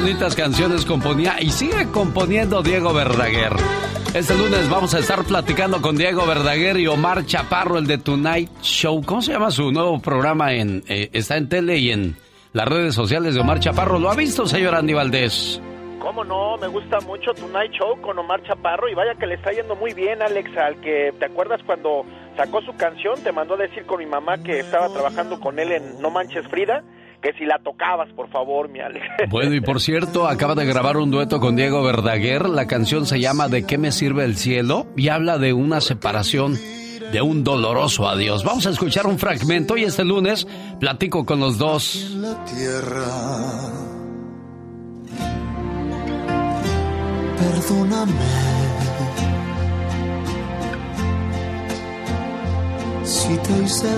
bonitas canciones componía y sigue componiendo Diego Verdaguer. Este lunes vamos a estar platicando con Diego Verdaguer y Omar Chaparro, el de Tonight Show. ¿Cómo se llama su nuevo programa? Eh, está en tele y en las redes sociales de Omar Chaparro. ¿Lo ha visto, señor Andy Valdés? ¿Cómo no? Me gusta mucho Tonight Show con Omar Chaparro y vaya que le está yendo muy bien, Alex, al que te acuerdas cuando sacó su canción, te mandó a decir con mi mamá que estaba trabajando con él en No Manches Frida que si la tocabas, por favor, mi Alex. Bueno, y por cierto, acaba de grabar un dueto con Diego Verdaguer. La canción se llama ¿De qué me sirve el cielo? y habla de una separación, de un doloroso adiós. Vamos a escuchar un fragmento y este lunes platico con los dos. La tierra. Perdóname. Si te hice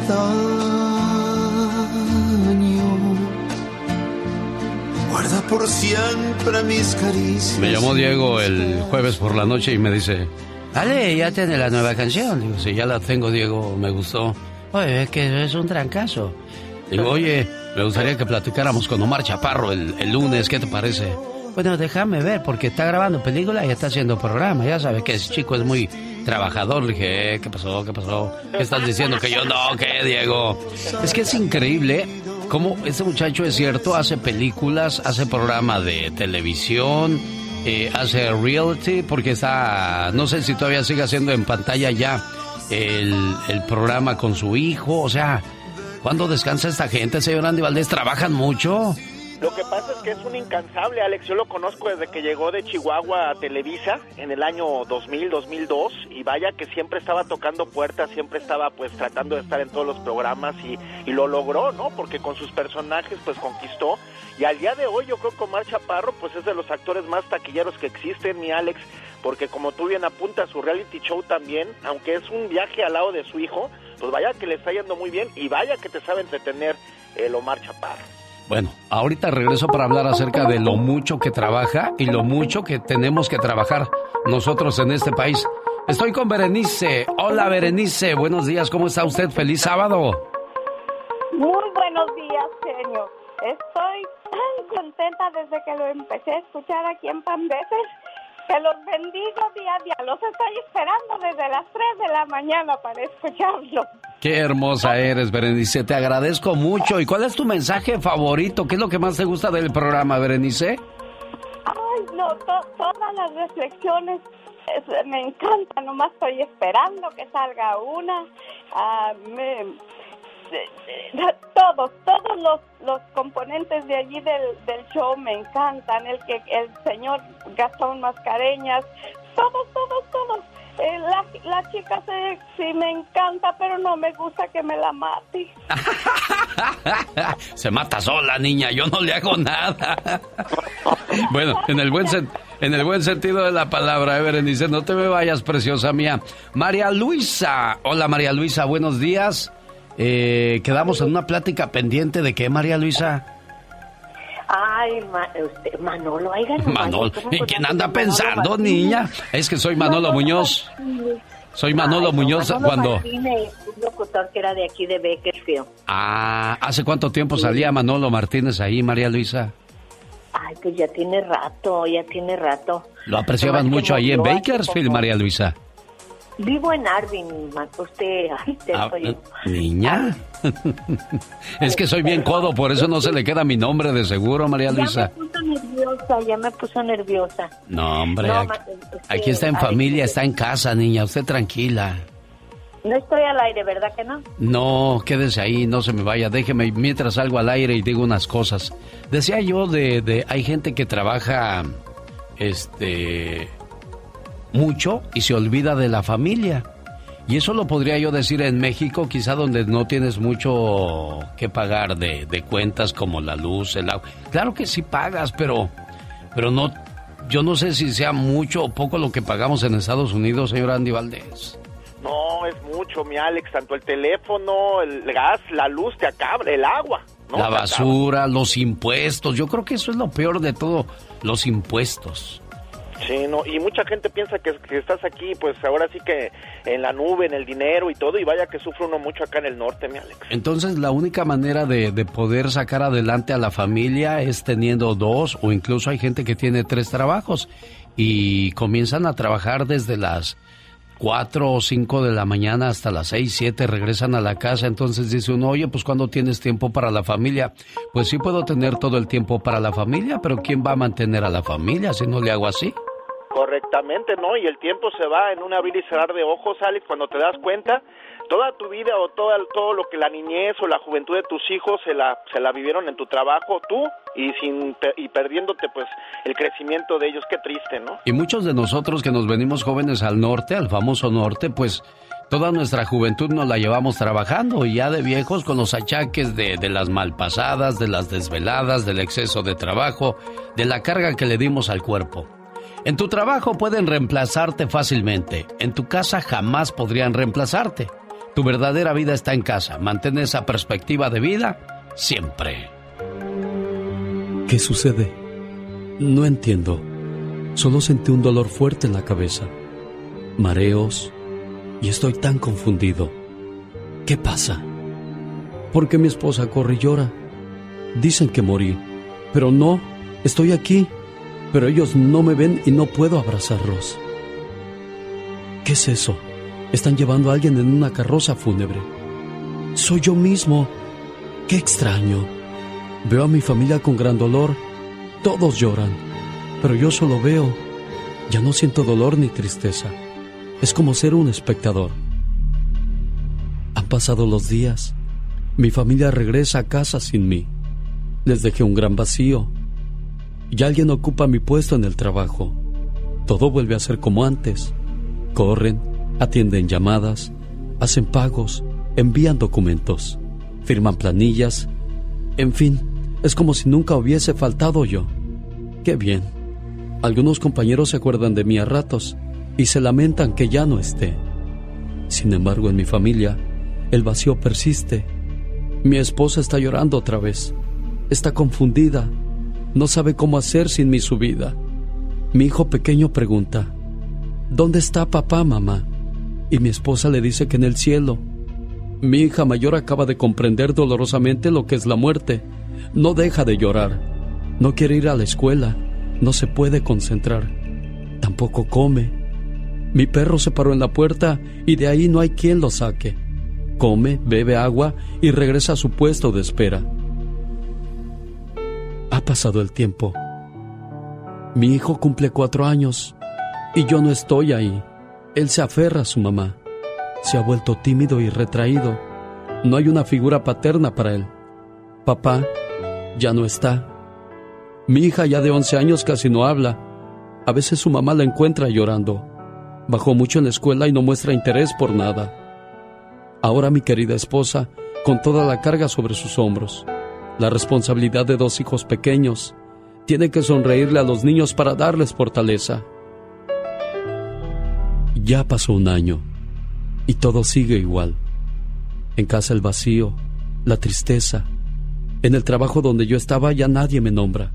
Guarda por siempre mis caricias. Me llamó Diego el jueves por la noche y me dice, Ale, ya tiene la nueva canción. Digo, si ya la tengo, Diego, me gustó. Oye, es que es un trancazo. Digo, oye, me gustaría que platicáramos con Omar Chaparro el, el lunes, ¿qué te parece? Bueno, déjame ver, porque está grabando película y está haciendo programa. Ya sabes que ese chico es muy trabajador. Le dije, eh, ¿qué pasó? ¿Qué pasó? ¿Qué estás diciendo? Que yo no, ¿qué, Diego? Es que es increíble cómo este muchacho es cierto, hace películas, hace programa de televisión, eh, hace reality, porque está, no sé si todavía sigue haciendo en pantalla ya el, el programa con su hijo, o sea, ¿cuándo descansa esta gente, señor Andy Valdés? ¿Trabajan mucho? Lo que pasa es que es un incansable, Alex. Yo lo conozco desde que llegó de Chihuahua a Televisa en el año 2000, 2002 y vaya que siempre estaba tocando puertas, siempre estaba pues tratando de estar en todos los programas y, lo logró, ¿no? Porque con sus personajes pues conquistó y al día de hoy yo creo que Omar Chaparro pues es de los actores más taquilleros que existen, mi Alex, porque como tú bien apuntas su reality show también, aunque es un viaje al lado de su hijo, pues vaya que le está yendo muy bien y vaya que te sabe entretener el Omar Chaparro. Bueno, ahorita regreso para hablar acerca de lo mucho que trabaja y lo mucho que tenemos que trabajar nosotros en este país. Estoy con Berenice. Hola Berenice, buenos días, ¿cómo está usted? Feliz sábado. Muy buenos días, genio. Estoy tan contenta desde que lo empecé a escuchar aquí en Pandeses que los bendigo día a día. Los estoy esperando desde las 3 de la mañana para escucharlo. Qué hermosa eres, Berenice. Te agradezco mucho. ¿Y cuál es tu mensaje favorito? ¿Qué es lo que más te gusta del programa, Berenice? Ay, no, todas las reflexiones me encantan. Nomás estoy esperando que salga una. Ah, me, todos, todos los, los componentes de allí del, del show me encantan. El que el señor Gastón Mascareñas, todos, todos, todos. Eh, la, la, chica sí me encanta, pero no me gusta que me la mate. Se mata sola, niña, yo no le hago nada. bueno, en el buen en el buen sentido de la palabra, Everett dice, no te me vayas, preciosa mía. María Luisa. Hola, María Luisa, buenos días. Eh, quedamos en una plática pendiente de qué, María Luisa. Ay, Manolo, Manolo, ¿en quién anda pensando, niña? Es que soy Manolo Muñoz. Soy Manolo Muñoz cuando... un locutor que era de aquí de Bakersfield. Ah, ¿hace cuánto tiempo salía Manolo Martínez ahí, María Luisa? Ay, pues ya tiene rato, ya tiene rato. ¿Lo apreciaban mucho ahí en Bakersfield, María Luisa? Vivo en Arvin, usted. Ah, niña. es que soy bien codo, por eso no se le queda mi nombre de seguro, María Luisa. Ya me puso nerviosa, ya me puso nerviosa. No, hombre, aquí, está en familia, está en casa, niña, usted tranquila. No estoy al aire, ¿verdad que no? No, quédese ahí, no se me vaya, déjeme mientras salgo al aire y digo unas cosas. Decía yo de, de hay gente que trabaja, este, mucho y se olvida de la familia. Y eso lo podría yo decir en México, quizá donde no tienes mucho que pagar de, cuentas como la luz, el agua. Claro que sí pagas, pero, pero no, yo no sé si sea mucho o poco lo que pagamos en Estados Unidos, señor Andy Valdés. No, es mucho, mi Alex, tanto el teléfono, el gas, la luz te acaba, el agua. La basura, los impuestos, yo creo que eso es lo peor de todo, los impuestos. Sí, no, y mucha gente piensa que, que, estás aquí, pues ahora sí que en la nube, en el dinero y todo, y vaya que sufre uno mucho acá en el norte, mi Alex. Entonces, la única manera de, de poder sacar adelante a la familia es teniendo dos, o incluso hay gente que tiene tres trabajos y comienzan a trabajar desde las 4 o 5 de la mañana hasta las 6, 7 regresan a la casa, entonces dice uno, oye, pues cuando tienes tiempo para la familia? Pues sí puedo tener todo el tiempo para la familia, pero ¿quién va a mantener a la familia si no le hago así? Correctamente, ¿no? Y el tiempo se va en un abrir y cerrar de ojos, Alex, cuando te das cuenta, toda tu vida o todo, todo lo que la niñez o la juventud de tus hijos se la, se la vivieron en tu trabajo, tú, y, sin, y perdiéndote pues el crecimiento de ellos, qué triste, ¿no? Y muchos de nosotros que nos venimos jóvenes al norte, al famoso norte, pues toda nuestra juventud nos la llevamos trabajando y ya de viejos con los achaques de, de, las malpasadas, de las desveladas, del exceso de trabajo, de la carga que le dimos al cuerpo. En tu trabajo pueden reemplazarte fácilmente, en tu casa jamás podrían reemplazarte. Tu verdadera vida está en casa, mantén esa perspectiva de vida siempre. ¿Qué sucede? No entiendo. Solo sentí un dolor fuerte en la cabeza, mareos y estoy tan confundido. ¿Qué pasa? ¿Por qué mi esposa corre y llora? Dicen que morí, pero no, estoy aquí pero ellos no me ven y no puedo abrazarlos. ¿Qué es eso? Están llevando a alguien en una carroza fúnebre. Soy yo mismo. Qué extraño. Veo a mi familia con gran dolor. Todos lloran, pero yo solo veo. Ya no siento dolor ni tristeza. Es como ser un espectador. Han pasado los días. Mi familia regresa a casa sin mí. Les dejé un gran vacío y alguien ocupa mi puesto en el trabajo. Todo vuelve a ser como antes. Corren, atienden llamadas, hacen pagos, envían documentos, firman planillas. En fin, es como si nunca hubiese faltado yo. Qué bien. Algunos compañeros se acuerdan de mí a ratos y se lamentan que ya no esté. Sin embargo, en mi familia, el vacío persiste. Mi esposa está llorando otra vez. Está confundida no sabe cómo hacer sin mi subida. Mi hijo pequeño pregunta, ¿dónde está papá, mamá? Y mi esposa le dice que en el cielo. Mi hija mayor acaba de comprender dolorosamente lo que es la muerte. No deja de llorar. No quiere ir a la escuela. No se puede concentrar. Tampoco come. Mi perro se paró en la puerta y de ahí no hay quien lo saque. Come, bebe agua y regresa a su puesto de espera. Pasado el tiempo. Mi hijo cumple cuatro años y yo no estoy ahí. Él se aferra a su mamá. Se ha vuelto tímido y retraído. No hay una figura paterna para él. Papá ya no está. Mi hija ya de once años casi no habla. A veces su mamá la encuentra llorando. Bajó mucho en la escuela y no muestra interés por nada. Ahora mi querida esposa, con toda la carga sobre sus hombros, la responsabilidad de dos hijos pequeños. Tiene que sonreírle a los niños para darles fortaleza. Ya pasó un año y todo sigue igual. En casa el vacío, la tristeza. En el trabajo donde yo estaba ya nadie me nombra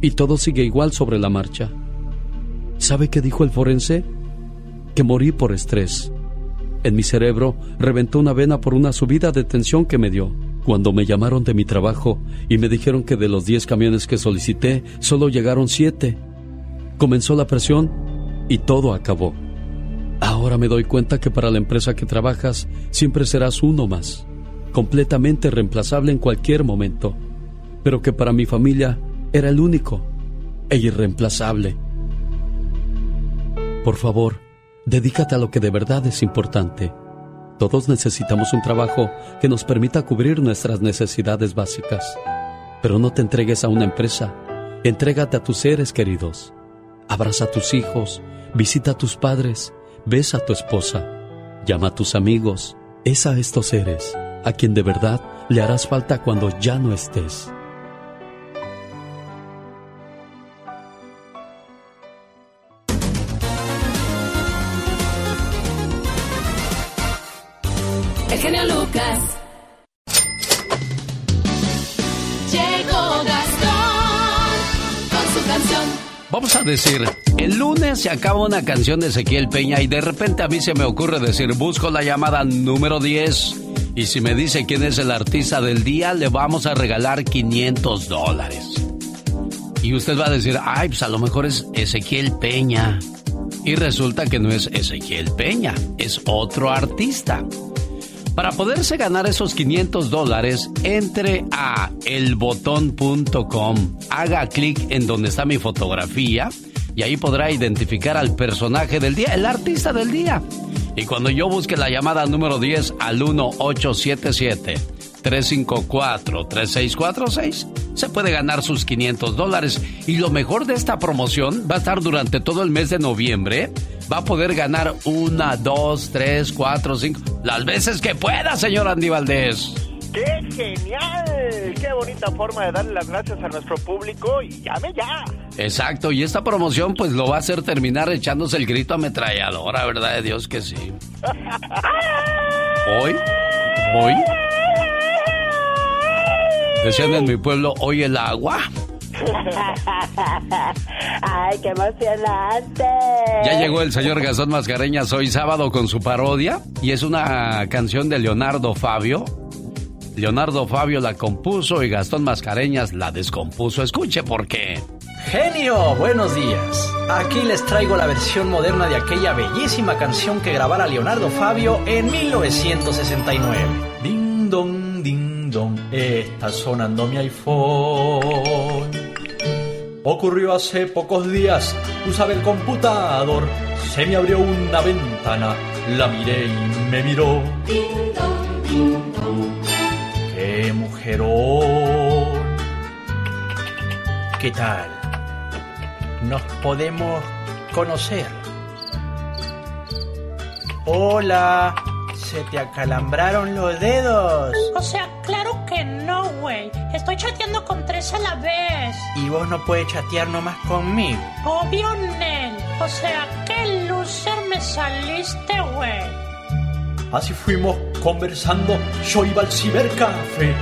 y todo sigue igual sobre la marcha. ¿Sabe qué dijo el forense? Que morí por estrés. En mi cerebro reventó una vena por una subida de tensión que me dio. Cuando me llamaron de mi trabajo y me dijeron que de los 10 camiones que solicité, solo llegaron 7. Comenzó la presión y todo acabó. Ahora me doy cuenta que para la empresa que trabajas siempre serás uno más, completamente reemplazable en cualquier momento, pero que para mi familia era el único e irreemplazable. Por favor, dedícate a lo que de verdad es importante todos necesitamos un trabajo que nos permita cubrir nuestras necesidades básicas. Pero no te entregues a una empresa, entrégate a tus seres queridos. Abraza a tus hijos, visita a tus padres, besa a tu esposa, llama a tus amigos, es a estos seres a quien de verdad le harás falta cuando ya no estés. Vamos a decir, el lunes se acaba una canción de Ezequiel Peña y de repente a mí se me ocurre decir, busco la llamada número 10 y si me dice quién es el artista del día, le vamos a regalar 500 dólares. Y usted va a decir, ay, pues a lo mejor es Ezequiel Peña. Y resulta que no es Ezequiel Peña, es otro artista. Para poderse ganar esos 500 dólares, entre a elbotón.com, haga clic en donde está mi fotografía y ahí podrá identificar al personaje del día, el artista del día. Y cuando yo busque la llamada número 10 al 1877 354-3646 se puede ganar sus 500 dólares. Y lo mejor de esta promoción va a estar durante todo el mes de noviembre. Va a poder ganar una, dos, tres, cuatro, cinco, las veces que pueda, señor Andy Valdés. ¡Qué genial! ¡Qué bonita forma de darle las gracias a nuestro público! Y llame ya. Exacto, y esta promoción pues lo va a hacer terminar echándose el grito ametralladora, ¿verdad de Dios que sí? ¿Hoy? ¿Hoy? Decían en mi pueblo, hoy el agua. ¡Ay, qué emocionante! Ya llegó el señor Gastón Mascareñas hoy sábado con su parodia y es una canción de Leonardo Fabio. Leonardo Fabio la compuso y Gastón Mascareñas la descompuso. Escuche por qué. Genio, buenos días. Aquí les traigo la versión moderna de aquella bellísima canción que grabara Leonardo Fabio en 1969. Ding dong, ding está sonando mi iPhone. Ocurrió hace pocos días, usaba el computador, se me abrió una ventana, la miré y me miró. ¡Qué mujerón! ¿Qué tal? ¿Nos podemos conocer? Hola, ¿se te acalambraron los dedos? O sea, claro que no, güey. Estoy chateando con tres a la vez. ¿Y vos no puedes chatear nomás conmigo? Obvio, Nel. O sea, qué loser me saliste, güey. Así fuimos conversando, yo iba al cibercafé,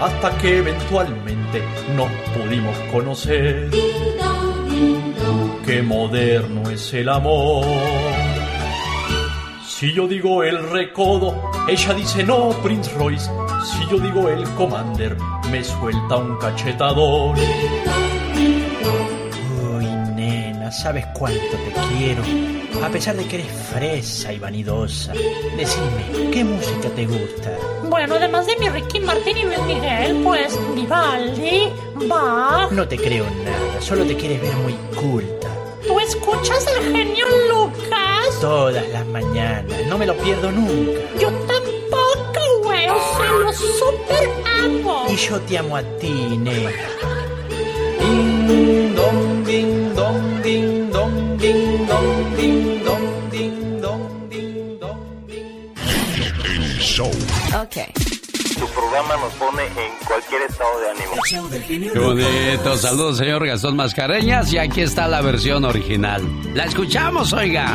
hasta que eventualmente nos pudimos conocer. Qué moderno es el amor. Si yo digo el recodo, ella dice no, Prince Royce. Si yo digo el Commander, me suelta un cachetador. Uy, nena, ¿sabes cuánto te quiero? A pesar de que eres fresa y vanidosa. Decime, ¿qué música te gusta? Bueno, además de mi Ricky Martin y Luis Miguel, pues Vivaldi, Bach. No te creo nada, solo te quieres ver muy culta. ¿Tú escuchas al genio Lucas? Todas las mañanas, no me lo pierdo nunca. Yo tampoco, güey, o sea, lo super amo. Y yo te amo a ti, nena. Ding dong, ding dong, ding dong, ding dong, ding dong, ding dong, ding dong, ding El show. Ok. Tu programa nos pone en cualquier estado de ánimo. Qué bonito. Saludos, señor Gastón Mascareñas. Y aquí está la versión original. La escuchamos, oiga.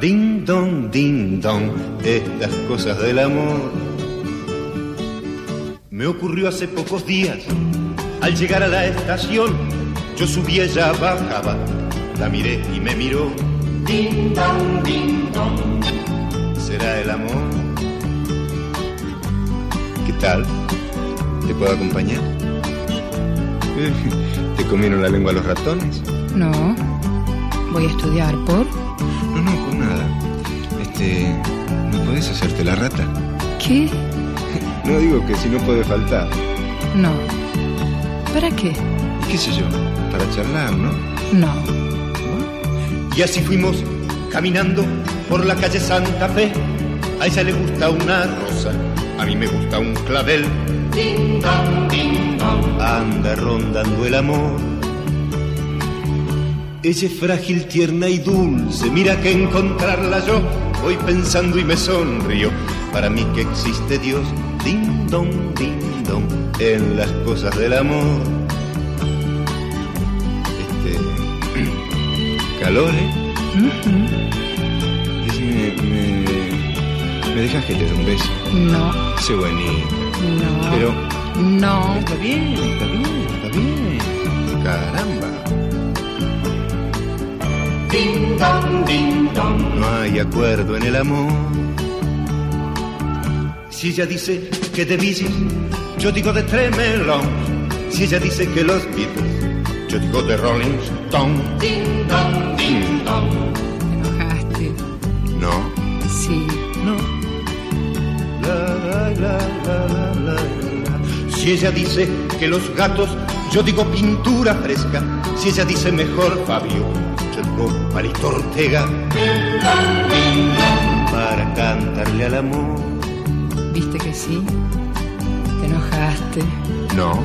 Ding dong, ding dong, estas cosas del amor. Me ocurrió hace pocos días, al llegar a la estación, yo subía, ella bajaba, la miré y me miró. Ding dong, ding dong, ¿será el amor? ¿Qué tal? ¿Te puedo acompañar? ¿Te comieron la lengua los ratones? No. Voy a estudiar por. No, no, por nada. Este, ¿no podés hacerte la rata? ¿Qué? No digo que si no puede faltar. No. ¿Para qué? ¿Y qué sé yo? Para charlar, ¿no? No. Y así fuimos caminando por la calle Santa Fe. A ella le gusta una rosa, a mí me gusta un clavel. Ding dong, ding dong. Anda rondando el amor. Ella es frágil, tierna y dulce. Mira que encontrarla yo voy pensando y me sonrío. Para mí que existe Dios, ding dong, ding dong, en las cosas del amor. Este. calor, ¿eh? dejas que te dé un beso? No. Sé bonito. No. Pero. No. Está bien, está bien, está bien. Caramba. Ding dong, ding dong. No hay acuerdo en el amor. Si ella dice que de bicis, yo digo de Tremelón. Si ella dice que los Beatles, yo digo de Rolling Stone. Ding dong, ding dong. Te enojaste. No. Sí. No. La, la, la, la, la, la, la. Si ella dice que los gatos, yo digo pintura fresca. Si ella dice mejor Fabio, yo digo Palito Ortega. Para cantarle al amor. ¿Viste que sí? Te enojaste. No.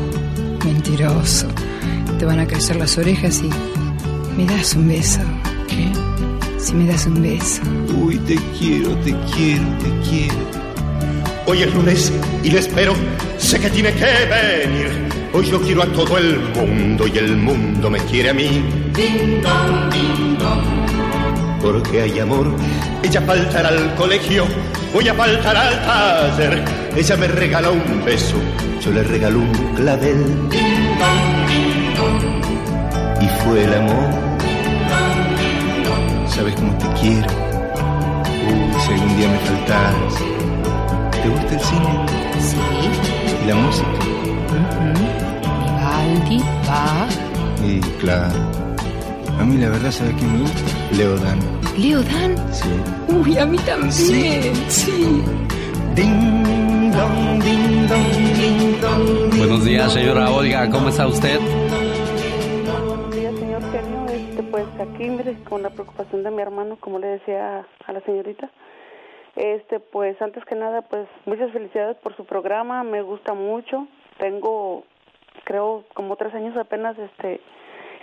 Mentiroso. Te van a crecer las orejas y... ¿Me das un beso? ¿Qué? Si me das un beso. Uy, te quiero, te quiero, te quiero. Hoy es lunes y le espero, sé que tiene que venir. Hoy yo quiero a todo el mundo y el mundo me quiere a mí. Ding dong, ding dong. Porque hay amor, ella faltará al colegio, voy a faltar al taller. Ella me regala un beso, yo le regalo un clavel. Y fue el amor. ¿Sabes cómo te quiero? Uy, si algún día me faltaras. ¿Te gusta el cine? Sí. ¿Y la música? Vivaldi, Bach. Y claro. A mí la verdad, ¿sabes quién me gusta? Leodan. Leo Dan. Sí. Uy, a mí también. Sí. Ding dong, ding dong, ding dong. Buenos días, señora Olga. ¿Cómo está usted? Buenos días, señor genio. Este, pues aquí, mire, con la preocupación de mi hermano, como le decía a la señorita. Este, pues antes que nada, pues muchas felicidades por su programa. Me gusta mucho. Tengo, creo, como tres años apenas, este,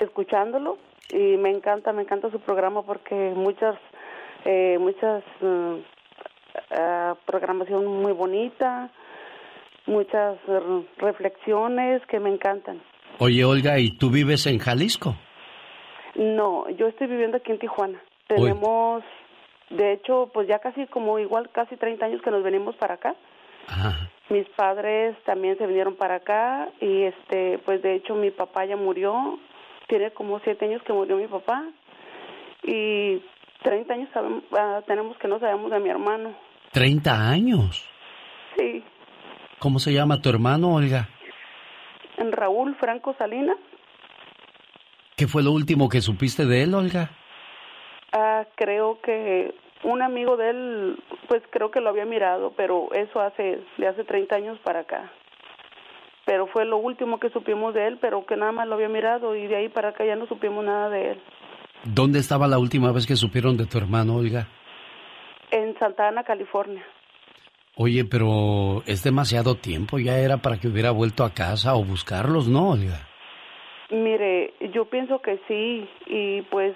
escuchándolo y me encanta, me encanta su programa porque muchas, eh, muchas eh, programación muy bonita, muchas eh, reflexiones que me encantan. Oye, Olga, ¿y tú vives en Jalisco? No, yo estoy viviendo aquí en Tijuana. Uy. Tenemos, de hecho, pues ya casi como igual casi 30 años que nos venimos para acá. Ajá. Mis padres también se vinieron para acá y este, pues de hecho mi papá ya murió. Tiene como siete años que murió mi papá y 30 años sabemos- ah, tenemos que no sabemos de mi hermano. 30 años. Sí, ¿Cómo se llama tu hermano, Olga? en Raúl Franco Salinas. ¿Qué fue lo último que supiste de él, Olga? Ah, creo que un amigo de él, pues creo que lo había mirado, pero eso hace de hace 30 años para acá. Pero fue lo último que supimos de él, pero que nada más lo había mirado y de ahí para acá ya no supimos nada de él. ¿Dónde estaba la última vez que supieron de tu hermano, Olga? En Santa Ana, California. Oye, pero es demasiado tiempo, ya era para que hubiera vuelto a casa o buscarlos, ¿no, Olga? Mire, yo pienso que sí y pues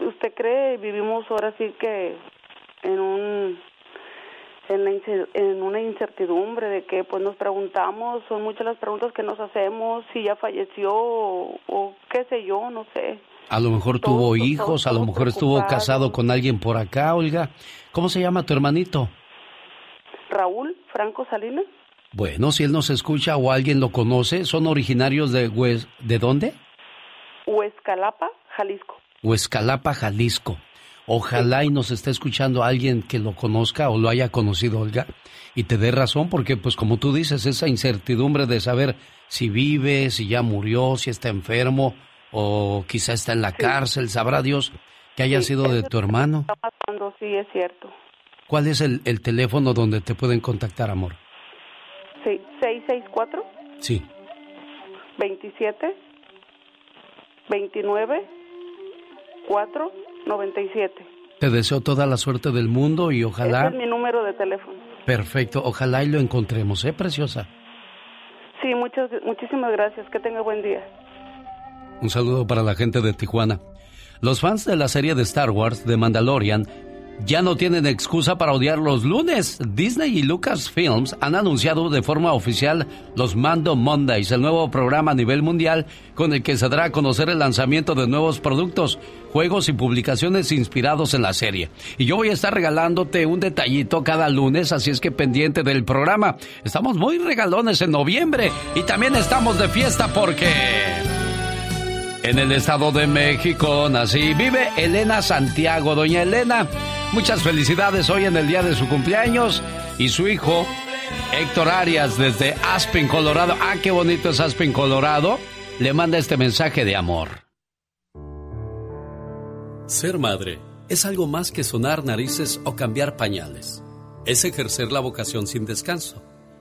usted cree vivimos ahora sí que en un en, la en una incertidumbre de que pues nos preguntamos, son muchas las preguntas que nos hacemos, si ya falleció o, o qué sé yo, no sé. A lo mejor tuvo hijos, a lo mejor estuvo casado con alguien por acá, Olga. ¿Cómo se llama tu hermanito? Raúl Franco Salinas, Bueno, si él nos escucha o alguien lo conoce, ¿son originarios de Hues- ¿De dónde? Huescalapa, Jalisco. Huescalapa, Jalisco. Ojalá y nos esté escuchando alguien que lo conozca o lo haya conocido, Olga, y te dé razón, porque pues como tú dices, esa incertidumbre de saber si vive, si ya murió, si está enfermo o quizá está en la cárcel, sabrá Dios que haya Sí, sido de tu hermano. Está pasando, sí, es cierto. ¿Cuál es el, el teléfono donde te pueden contactar, amor? Sí, 664 Sí. 27 29 4 97. Te deseo toda la suerte del mundo y ojalá... es mi número de teléfono. Perfecto, ojalá y lo encontremos, ¿eh, preciosa? Sí, muchas, muchísimas gracias. Que tenga buen día. Un saludo para la gente de Tijuana. Los fans de la serie de Star Wars de Mandalorian ya no tienen excusa para odiar los lunes. Disney y Lucasfilms han anunciado de forma oficial los Mando Mondays, el nuevo programa a nivel mundial con el que se dará a conocer el lanzamiento de nuevos productos, juegos y publicaciones inspirados en la serie. Y yo voy a estar regalándote un detallito cada lunes, así es que pendiente del programa. Estamos muy regalones en noviembre y también estamos de fiesta porque... En el Estado de México nací. Vive Elena Santiago. Doña Elena, muchas felicidades hoy en el día de su cumpleaños. Y su hijo, Héctor Arias, desde Aspen, Colorado. Ah, qué bonito es Aspen, Colorado. Le manda este mensaje de amor. Ser madre es algo más que sonar narices o cambiar pañales. Es ejercer la vocación sin descanso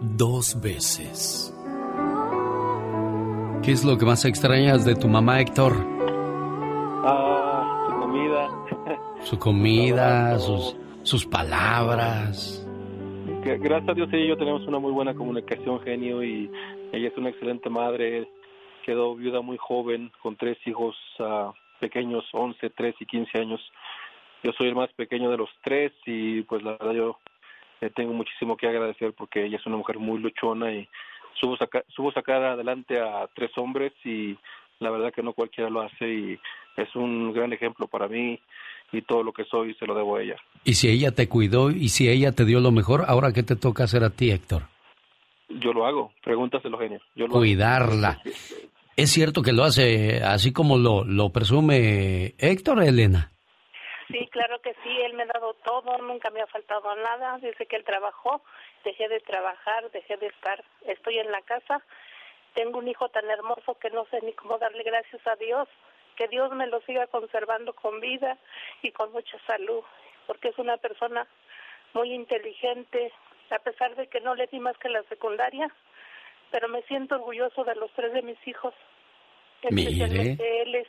dos veces. ¿Qué es lo que más extrañas de tu mamá, Héctor? Ah, su comida. Su comida, sus, sus palabras. gracias a Dios ella y yo tenemos una muy buena comunicación, genio, y ella es una excelente madre. Quedó viuda muy joven, con tres hijos uh, pequeños, 11, 3 y 15 años. Yo soy el más pequeño de los tres y pues la verdad yo tengo muchísimo que agradecer porque ella es una mujer muy luchona y subo, subo sacar adelante a tres hombres y la verdad que no cualquiera lo hace y es un gran ejemplo para mí y todo lo que soy se lo debo a ella. Y si ella te cuidó y si ella te dio lo mejor, ahora qué te toca hacer a ti, Héctor? Yo lo hago, pregúntaselo, genio. Yo Cuidarla. ¿Es cierto que lo hace así como lo, lo presume Héctor, Elena? Sí, claro que sí, él me ha dado todo, nunca me ha faltado nada, desde que él trabajó, dejé de trabajar, dejé de estar, estoy en la casa, tengo un hijo tan hermoso que no sé ni cómo darle gracias a Dios, que Dios me lo siga conservando con vida y con mucha salud, porque es una persona muy inteligente, a pesar de que no le di más que la secundaria, pero me siento orgulloso de los tres de mis hijos. Especialmente él es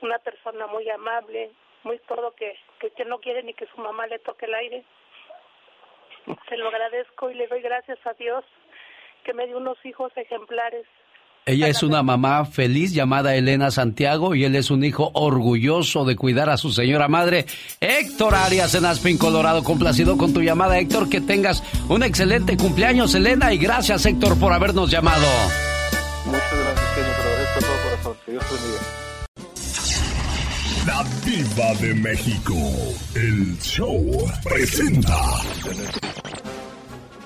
una persona muy amable, muy todo que, que, no quiere ni que su mamá le toque el aire. Se lo agradezco y le doy gracias a Dios que me dio unos hijos ejemplares. Ella es una mamá feliz llamada Elena Santiago y él es un hijo orgulloso de cuidar a su señora madre. Héctor Arias en Aspin, Colorado, complacido con tu llamada. Héctor, que tengas un excelente cumpleaños, Elena, y gracias, Héctor, por habernos llamado. Muchas gracias, señor, pero todo corazón. Que Dios bendiga. La Diva de México. El show presenta.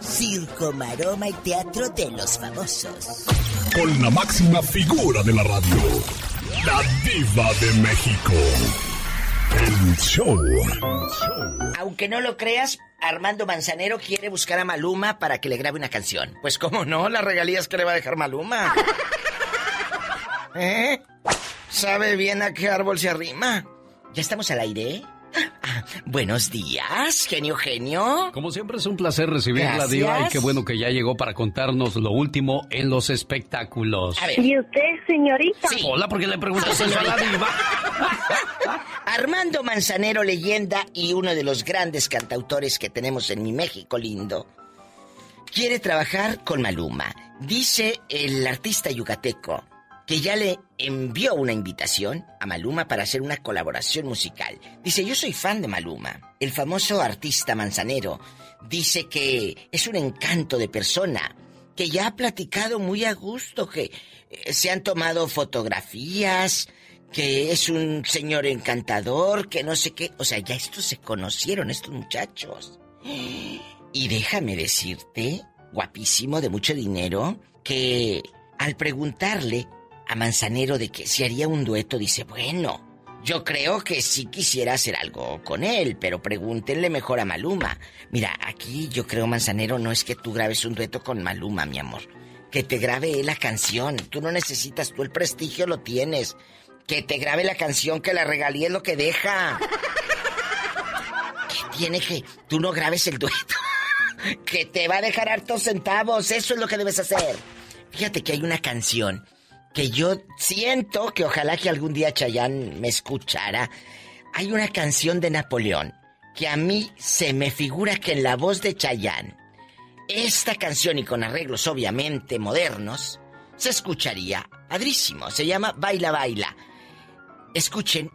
Circo, maroma y teatro de los famosos. Con la máxima figura de la radio. La Diva de México. El show. Aunque no lo creas, Armando Manzanero quiere buscar a Maluma para que le grabe una canción. Pues cómo no, las regalías que le va a dejar Maluma. ¿Eh? ¿Sabe bien a qué árbol se arrima? ¿Ya estamos al aire? Ah, buenos días, genio genio. Como siempre es un placer recibirla, Diva, y qué bueno que ya llegó para contarnos lo último en los espectáculos. ¿Y usted, señorita? Hola, ¿por qué le preguntas eso a la Diva? Armando Manzanero, leyenda y uno de los grandes cantautores que tenemos en mi México lindo. quiere trabajar con Maluma. Dice el artista yucateco que ya le envió una invitación a Maluma para hacer una colaboración musical. Dice, yo soy fan de Maluma. El famoso artista manzanero dice que es un encanto de persona, que ya ha platicado muy a gusto, que eh, se han tomado fotografías, que es un señor encantador, que no sé qué. O sea, ya estos se conocieron, estos muchachos. Y déjame decirte, guapísimo, de mucho dinero, que al preguntarle a Manzanero de que si haría un dueto, dice, bueno, yo creo que sí quisiera hacer algo con él, pero pregúntenle mejor a Maluma. Mira, aquí yo creo, Manzanero, no es que tú grabes un dueto con Maluma, mi amor. Que te grabe la canción. Tú no necesitas, tú el prestigio lo tienes. Que te grabe la canción, que la regalía es lo que deja. Que tiene que... Tú no grabes el dueto. Que te va a dejar hartos centavos. Eso es lo que debes hacer. Fíjate que hay una canción que yo siento que ojalá que algún día Chayán me escuchara. Hay una canción de Napoleón que a mí se me figura que en la voz de Chayán, esta canción y con arreglos obviamente modernos, se escucharía padrísimo. Se llama Baila Baila. Escuchen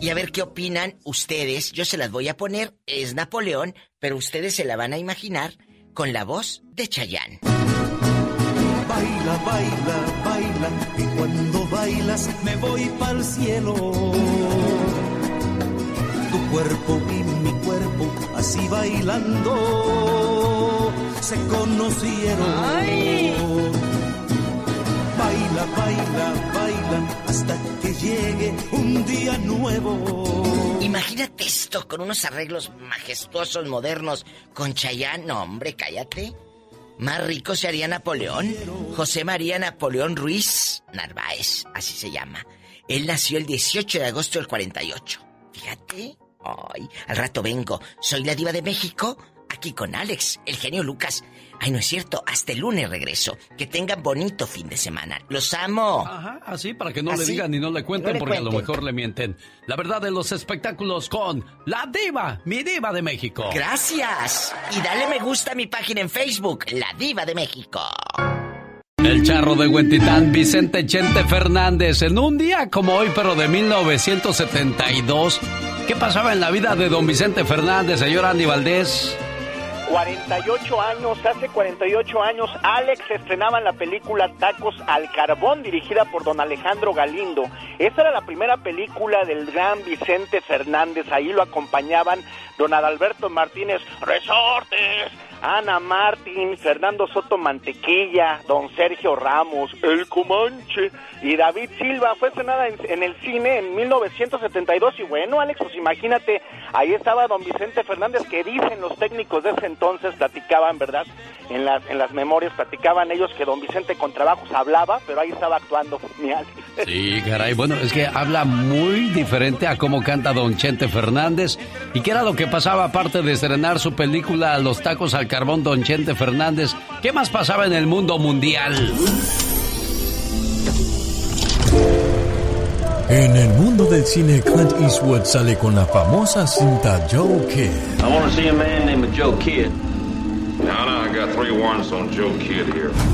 y a ver qué opinan ustedes. Yo se las voy a poner, es Napoleón, pero ustedes se la van a imaginar con la voz de Chayán baila, baila, baila, y cuando bailas me voy para el cielo. Tu cuerpo y mi cuerpo, así bailando, se conocieron. Baila, baila, baila, hasta que llegue un día nuevo. Imagínate esto con unos arreglos majestuosos, modernos, con Chayanne. No, hombre, cállate. Más rico se haría Napoleón. José María Napoleón Ruiz Narváez, así se llama. Él nació el 18 de agosto del 48. Fíjate. Ay, al rato vengo. Soy la diva de México, aquí con Alex, el genio Lucas. Ay, no es cierto, hasta el lunes regreso. Que tengan bonito fin de semana. Los amo. Ajá, así para que no le digan ni no le cuenten, porque a lo mejor le mienten. La verdad de los espectáculos con la diva, mi diva de México. Gracias. Y dale me gusta a mi página en Facebook, La Diva de México. El charro de Huentitán, Vicente Chente Fernández, en un día como hoy, pero de 1972. ¿Qué pasaba en la vida de don Vicente Fernández, señor Andy Valdés? 48 años, hace 48 años, Alex estrenaba en la película Tacos al Carbón, dirigida por don Alejandro Galindo. Esta era la primera película del gran Vicente Fernández. Ahí lo acompañaban don Adalberto Martínez Resortes, Ana Martín, Fernando Soto Mantequilla, don Sergio Ramos, El Comanche y David Silva. Fue estrenada en, el cine en 1972 y bueno, Alex, pues imagínate, ahí estaba don Vicente Fernández que dicen los técnicos de ese entonces, platicaban, ¿verdad? En las, en las memorias platicaban ellos que don Vicente con trabajos hablaba, pero ahí estaba actuando. Sí, caray, bueno, es que habla muy diferente a cómo canta don Chente Fernández y qué era lo que pasaba aparte de estrenar su película Los tacos al carbón don Chente Fernández. ¿Qué más pasaba en el mundo mundial? En el mundo del cine, Clint Eastwood sale con la famosa cinta Joe Kidd. I want to see a man named Joe Kidd.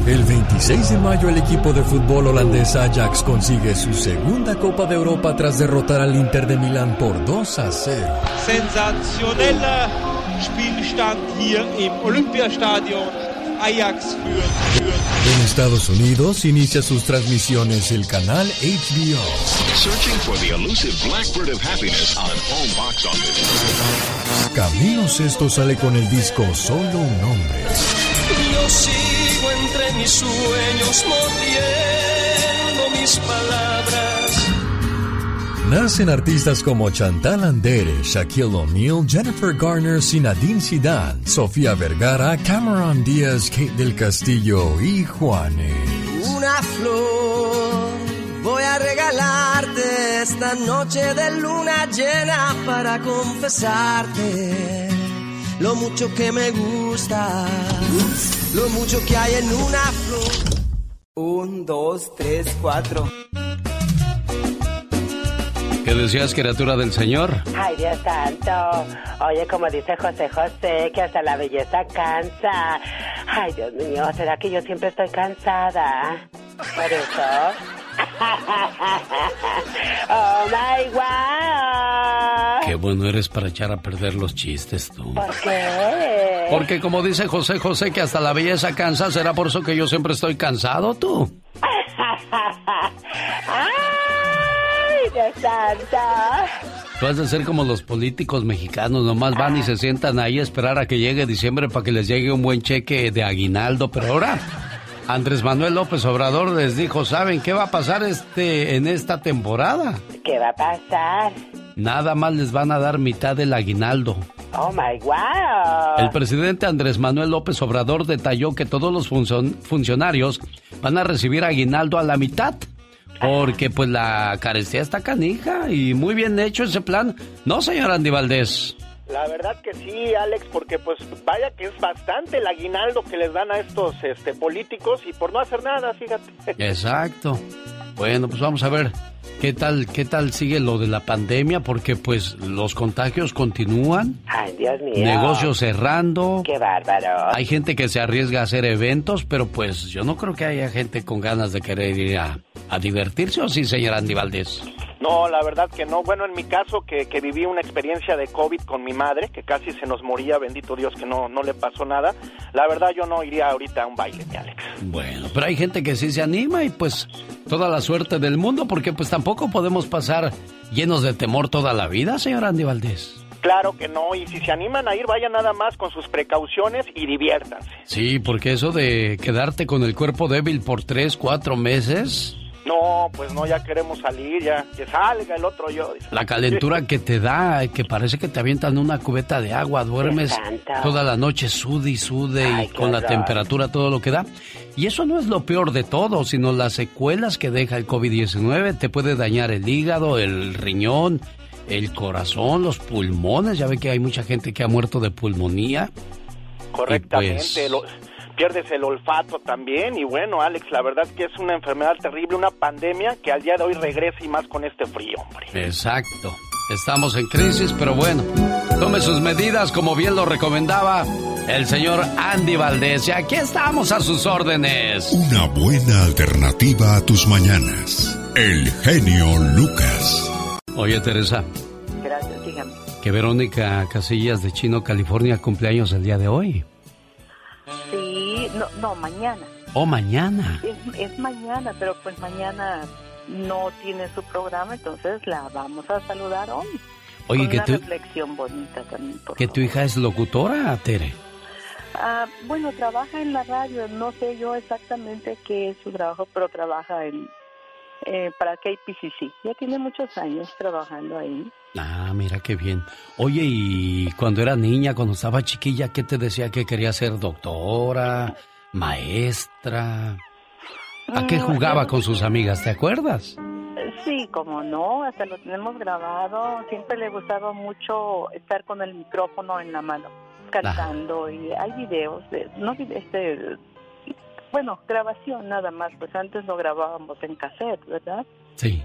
El 26 de mayo, el equipo de fútbol holandés Ajax consigue su segunda Copa de Europa tras derrotar al Inter de Milán por 2 a 0. Sensationeller Spielstand hier im Olympiastadion. Ajax führt, Estados Unidos inicia sus transmisiones el canal HBO. Searching for the elusive blackbird of happiness on home box office. Camilo Sesto sale con el disco Solo un hombre. Yo sigo entre mis sueños mordiendo mis palabras. Nacen artistas como Chantal Andere, Shaquille O'Neal, Jennifer Garner, Sinadine Zidane, Sofía Vergara, Cameron Díaz, Kate del Castillo y Juanes. Una flor voy a regalarte esta noche de luna llena para confesarte lo mucho que me gusta, lo mucho que hay en una flor. Un, dos, tres, cuatro. ¿Qué decías, criatura del Señor? Ay, Dios santo. Oye, como dice José José, que hasta la belleza cansa. Ay, Dios mío, ¿será que yo siempre estoy cansada? Por eso. oh my wow. Qué bueno eres para echar a perder los chistes tú. ¿Por qué? Porque como dice José José que hasta la belleza cansa, ¿será por eso que yo siempre estoy cansado tú? ¡Ay, Dios santo! Tú has de ser como los políticos mexicanos, nomás van y se sientan ahí a esperar a que llegue diciembre para que les llegue un buen cheque de aguinaldo, pero ahora Andrés Manuel López Obrador les dijo, ¿saben qué va a pasar este en esta temporada? ¿Qué va a pasar? Nada más les van a dar mitad del aguinaldo. Oh my wow. El presidente Andrés Manuel López Obrador detalló que todos los funcionarios van a recibir aguinaldo a la mitad. Porque pues la carecía está canija y muy bien hecho ese plan. ¿No, señor Andy Valdés? La verdad que sí, Alex, porque pues vaya que es bastante el aguinaldo que les dan a estos este, políticos y por no hacer nada, fíjate. Exacto. Bueno, pues vamos a ver qué tal, qué tal sigue lo de la pandemia, porque pues los contagios continúan. Ay, Dios mío. Negocios cerrando. Qué bárbaro. Hay gente que se arriesga a hacer eventos, pero pues yo no creo que haya gente con ganas de querer ir a, divertirse, ¿o sí, señor Andy Valdés? No, la verdad que no. Bueno, en mi caso, que, que, viví una experiencia de COVID con mi madre, que casi se nos moría, bendito Dios que no, no le pasó nada. La verdad, yo no iría ahorita a un baile, mi Alex. Bueno, pero hay gente que sí se anima y pues toda la suerte del mundo, porque pues tampoco podemos pasar llenos de temor toda la vida, señor Andy Valdés. Claro que no, y si se animan a ir, vayan nada más con sus precauciones y diviértanse. Sí, porque eso de quedarte con el cuerpo débil por tres, cuatro meses, no, pues no, ya queremos salir, ya que salga el otro yo. La calentura que te da, que parece que te avientan una cubeta de agua, duermes toda la noche, sude y sude y con la temperatura todo lo que da. Y eso no es lo peor de todo, sino las secuelas que deja el COVID-19. Te puede dañar el hígado, el riñón, el corazón, los pulmones. Ya ve que hay mucha gente que ha muerto de pulmonía. Correctamente. Pues, pierdes el olfato también y bueno, Alex, la verdad que es una enfermedad terrible, una pandemia que al día de hoy regresa y más con este frío, hombre. Exacto. Estamos en crisis, pero bueno, tome sus medidas como bien lo recomendaba el señor Andy Valdés. Y aquí estamos a sus órdenes. Una buena alternativa a tus mañanas. El genio Lucas. Oye, Teresa. Gracias, dígame. Que Verónica Casillas de Chino, California, cumpleaños el día de hoy. Sí, no, no mañana. ¿O mañana? Es, mañana, pero pues mañana no tiene su programa, entonces la vamos a saludar hoy. Oye, que una tu... reflexión bonita también. ¿Que tu hija es locutora, Tere? Ah, bueno, trabaja en la radio, no sé yo exactamente qué es su trabajo, pero trabaja en eh, para KPCC. Ya tiene muchos años trabajando ahí. Ah, mira qué bien. Oye, y cuando era niña, cuando estaba chiquilla, ¿qué te decía que quería ser doctora, maestra? ¿A qué mm, jugaba con sus amigas? ¿Te acuerdas? Sí, como no, hasta lo tenemos grabado. Siempre le gustaba mucho estar con el micrófono en la mano, cantando. Y hay videos, de, no este, bueno, grabación nada más, pues antes lo grabábamos en cassette, ¿verdad? Sí.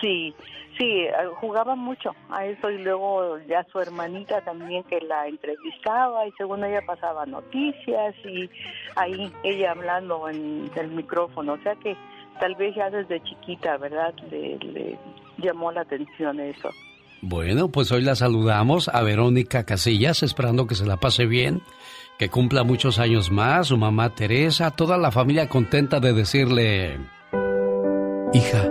Sí, sí, eh, jugaba mucho a eso y luego ya su hermanita también que la entrevistaba y según ella pasaba noticias y ahí ella hablando en el micrófono, o sea que tal vez ya desde chiquita, ¿verdad? Le, le llamó la atención eso. Bueno, pues hoy la saludamos a Verónica Casillas, esperando que se la pase bien, que cumpla muchos años más, su mamá Teresa, toda la familia contenta de decirle... Hija,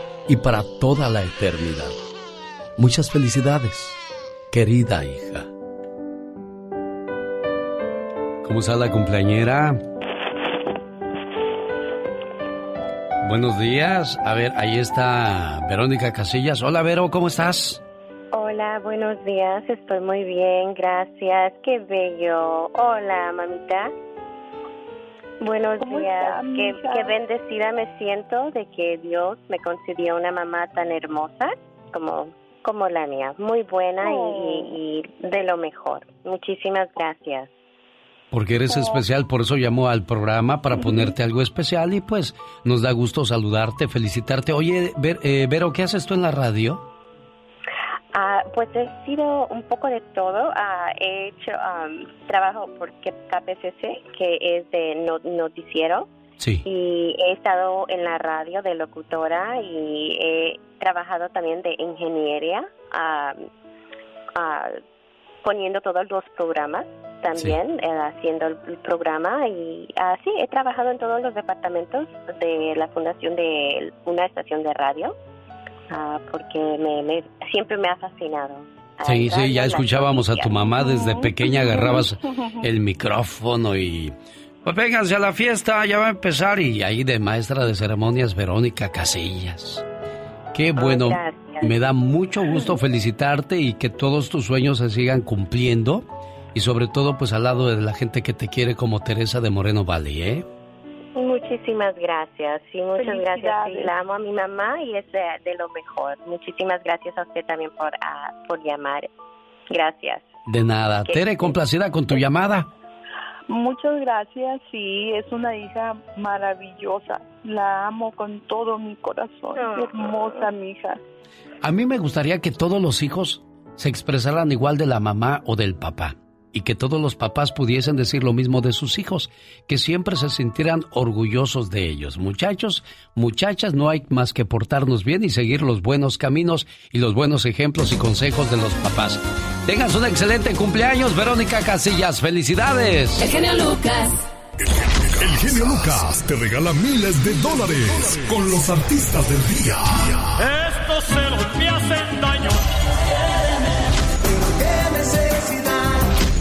y para toda la eternidad. Muchas felicidades, querida hija. ¿Cómo está la cumpleañera? Buenos días. A ver, ahí está Verónica Casillas. Hola, Vero, ¿cómo estás? Hola, buenos días. Estoy muy bien, gracias. Qué bello. Hola, mamita. Buenos días. Qué, qué, bendecida me siento de que Dios me concedió una mamá tan hermosa como, como la mía. Muy buena y, y, de lo mejor. Muchísimas gracias. Porque eres especial, por eso llamó al programa para ponerte algo especial y pues nos da gusto saludarte, felicitarte. Oye, Ver, eh, Vero, ¿qué haces tú en la radio? Ah, pues he sido un poco de todo. Ah, he hecho um, trabajo por KPCC, que es de noticiero. Sí. Y he estado en la radio de locutora y he trabajado también de ingeniería, ah, poniendo todos los programas también, eh, haciendo el, programa y así he trabajado en todos los departamentos de la fundación de una estación de radio. Ah, porque me, siempre me ha fascinado. Sí, sí, ya escuchábamos a tu mamá desde pequeña, agarrabas el micrófono y... Pues vénganse a la fiesta, ya va a empezar. Y ahí de maestra de ceremonias, Verónica Casillas. Qué bueno. me da mucho gusto felicitarte y que todos tus sueños se sigan cumpliendo. Y sobre todo, pues al lado de la gente que te quiere como Teresa de Moreno Valley, ¿eh? Muchísimas gracias, sí, muchas gracias. la amo a mi mamá y es de, lo mejor. Muchísimas gracias a usted también por, ah, por llamar. Gracias. De nada. Tere, complacida con tu llamada. Muchas gracias, sí, es una hija maravillosa. La amo con todo mi corazón. Hermosa mi hija. A mí me gustaría que todos los hijos se expresaran igual de la mamá o del papá y que todos los papás pudiesen decir lo mismo de sus hijos, que siempre se sintieran orgullosos de ellos. Muchachos, muchachas, no hay más que portarnos bien y seguir los buenos caminos y los buenos ejemplos y consejos de los papás. Tengas un excelente cumpleaños, Verónica Casillas. ¡Felicidades! El genio Lucas. El genio Lucas te regala miles de dólares con los artistas del día. Estos celos me hacen daño.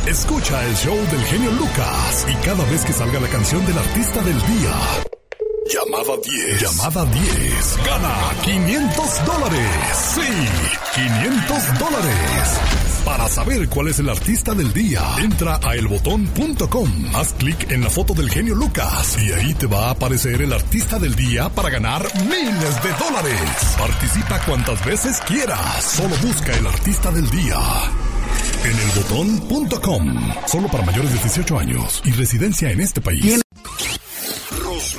Escucha el show del genio Lucas y cada vez que salga la canción del artista del día. Llamada 10. Llamada 10. Gana 500 dólares. Sí, 500 dólares. Para saber cuál es el artista del día, entra a elbotón.com. Haz clic en la foto del genio Lucas y ahí te va a aparecer el artista del día para ganar miles de dólares. Participa cuantas veces quieras. Solo busca el artista del día en elbotón.com. Solo para mayores de 18 años y residencia en este país.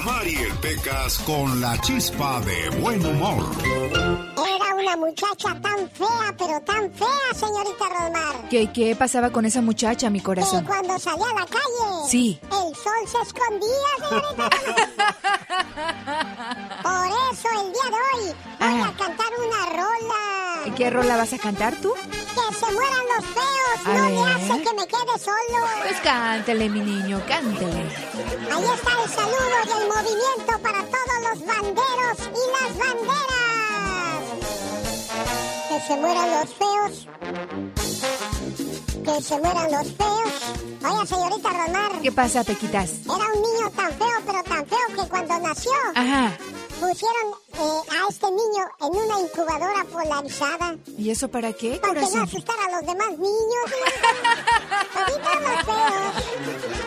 Rosmarie Pecas con la chispa de buen humor. Era una muchacha tan fea, pero tan fea, señorita Rosmar. ¿Qué, ¿Qué pasaba con esa muchacha, mi corazón? Que cuando salía a la calle, sí. el sol se escondía, señorita Por eso el día de hoy voy a cantar una rola. ¿Qué rola vas a cantar tú? Que se mueran los feos, no me hace que me quede solo. Pues cántele, mi niño, cántele. Ahí está el saludo y el movimiento para todos los banderos y las banderas. Que se mueran los feos. Que se mueran los feos. Oye, señorita Romar. ¿Qué pasa, te quitas? Era un niño tan feo, pero tan feo que cuando nació. Ajá pusieron eh, a este niño en una incubadora polarizada. ¿Y eso para qué, Para que no asustara a los demás niños. Los feos.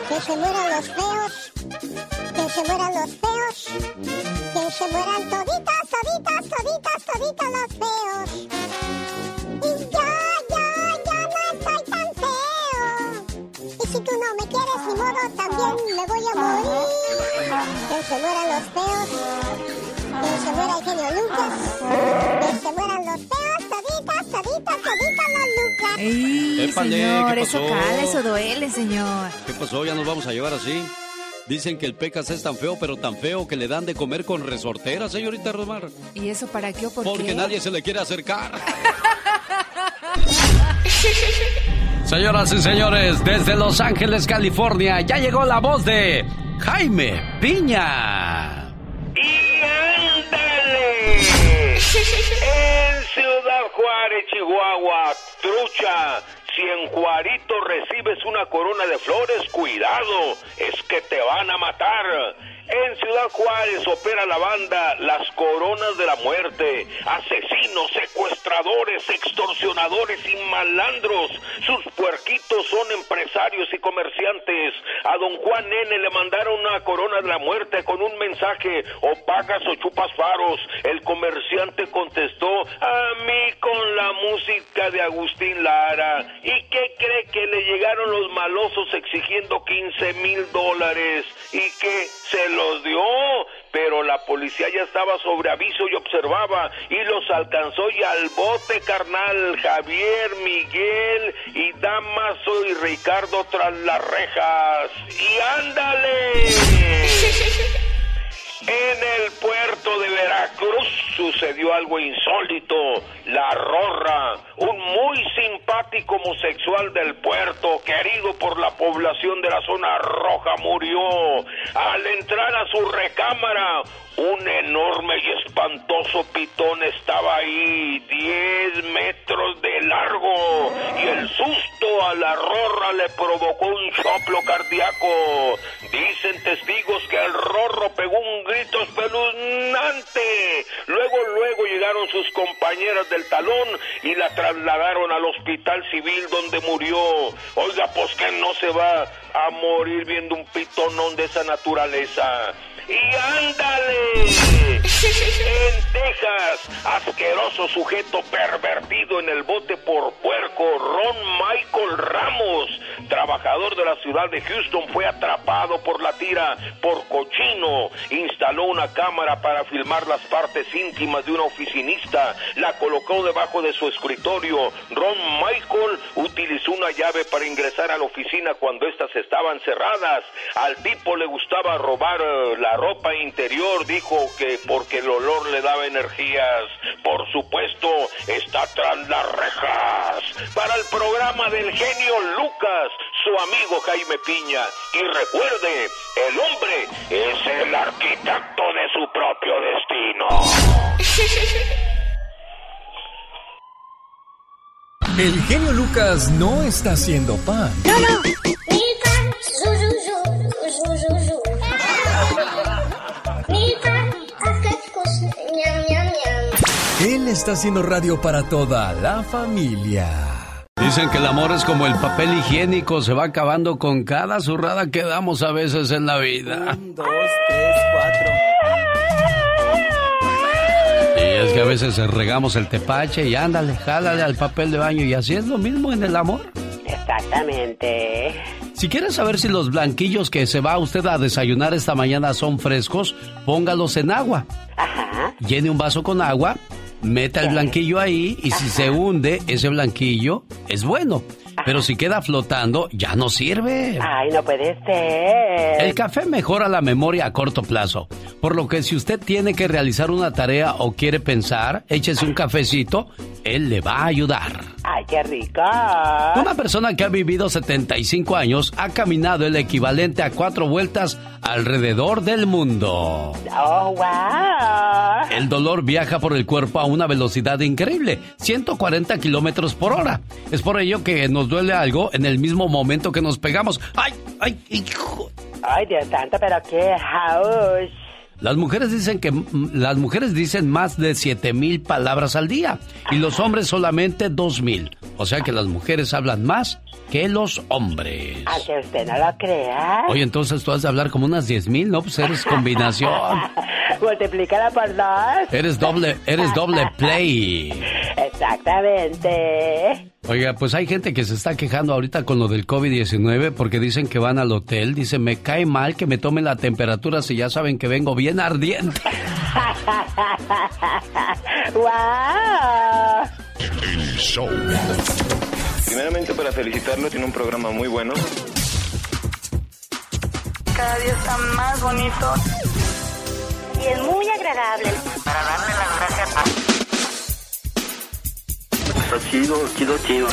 Que se mueran los feos. Que se mueran los feos. Que se mueran toditas, toditas, toditas, toditas los feos. Y ya, ya, ya no estoy tan feo. Y si tú no me quieres, ni modo, también me voy a morir. Que se mueran los feos que se muera el genio Lucas, que se mueran los feos, toditas, toditas, toditas los Lucas. ¡Ey, señor! Eso cala, eso duele, señor. ¿Qué pasó? ¿Ya nos vamos a llevar así? Dicen que el Pecas es tan feo, pero tan feo que le dan de comer con resortera, señorita Romar. ¿Y eso para qué o por Porque nadie se le quiere acercar. Señoras y señores, desde Los Ángeles, California, ya llegó la voz de Jaime Piña. En Ciudad Juárez, Chihuahua, trucha. Si en Juarito recibes una corona de flores, cuidado, es que te van a matar. En Ciudad Juárez opera la banda Las Coronas de la Muerte. Asesinos, secuestradores, extorsionadores y malandros. Sus puerquitos son empresarios y comerciantes. A don Juan N le mandaron una corona de la muerte con un mensaje o pagas o chupas faros. El comerciante contestó a mí con la música de Agustín Lara. ¿Y qué cree que le llegaron los malosos exigiendo 15 mil dólares? ¿Y que se los dio? Pero la policía ya estaba sobre aviso y observaba y los alcanzó y al bote carnal Javier, Miguel y Damaso y Ricardo tras las rejas. ¡Y ándale! En el puerto de Veracruz sucedió algo insólito. La Rorra, un muy simpático homosexual del puerto, querido por la población de la zona roja, murió. Al entrar a su recámara, un enorme y espantoso pitón estaba ahí, 10 metros de largo, y el susto a la rorra le provocó un soplo cardíaco. Dicen testigos que el rorro pegó un grito espeluznante. Luego, luego llegaron sus compañeras del talón y la trasladaron al hospital civil donde murió. Oiga, pues que no se va a morir viendo un pitonón de esa naturaleza y ándale. En Texas, asqueroso sujeto pervertido en el bote por puerco, Ron Michael Ramos, trabajador de la ciudad de Houston, fue atrapado por la tira por cochino. Instaló una cámara para filmar las partes íntimas de una oficinista. La colocó debajo de su escritorio. Ron Michael utilizó una llave para ingresar a la oficina cuando éstas estaban cerradas. Al tipo le gustaba robar eh, la ropa interior, dijo que porque el olor le daba energías. Por supuesto, está tras las rejas. Para el programa del genio Lucas, su amigo Jaime Piña. Y recuerde, el hombre es el arquitecto de su propio destino. El genio Lucas no está haciendo pan. No, no. Él está haciendo radio para toda la familia. Dicen que el amor es como el papel higiénico, se va acabando con cada zurrada que damos a veces en la vida. Un, dos, tres, cuatro. Y es que a veces regamos el tepache y ándale, jálale al papel de baño y así es lo mismo en el amor. Exactamente. Si quiere saber si los blanquillos que se va usted a desayunar esta mañana son frescos, póngalos en agua. Ajá. Llene un vaso con agua, meta el blanquillo ahí y si se hunde ese blanquillo es bueno. Pero si queda flotando, ya no sirve. Ay, no puede ser. El café mejora la memoria a corto plazo, por lo que si usted tiene que realizar una tarea o quiere pensar, échese un cafecito, él le va a ayudar. Ay, qué rico. Una persona que ha vivido 75 años ha caminado el equivalente a cuatro vueltas alrededor del mundo. Oh, wow. El dolor viaja por el cuerpo a una velocidad increíble, 140 kilómetros por hora. Es por ello que nos duele algo en el mismo momento que nos pegamos. ¡Ay, ay, hijo! Ay, Dios santo, pero qué house. Las mujeres dicen que las mujeres dicen más de 7000 palabras al día y los hombres solamente 2000. O sea que las mujeres hablan más que los hombres. Aunque usted no lo crea. Oye, entonces tú has de hablar como unas 10000, ¿no? Pues eres combinación. Multiplícala por dos. Eres doble, eres doble play. Exactamente. Oiga, pues hay gente que se está quejando ahorita con lo del COVID-19 porque dicen que van al hotel. Dice, me cae mal que me tomen la temperatura si ya saben que vengo bien ardiente. ¡Wow! El show. Primeramente para felicitarlo, tiene un programa muy bueno. Cada día está más bonito. Y es muy agradable. Para darle Está chido, chido, chido.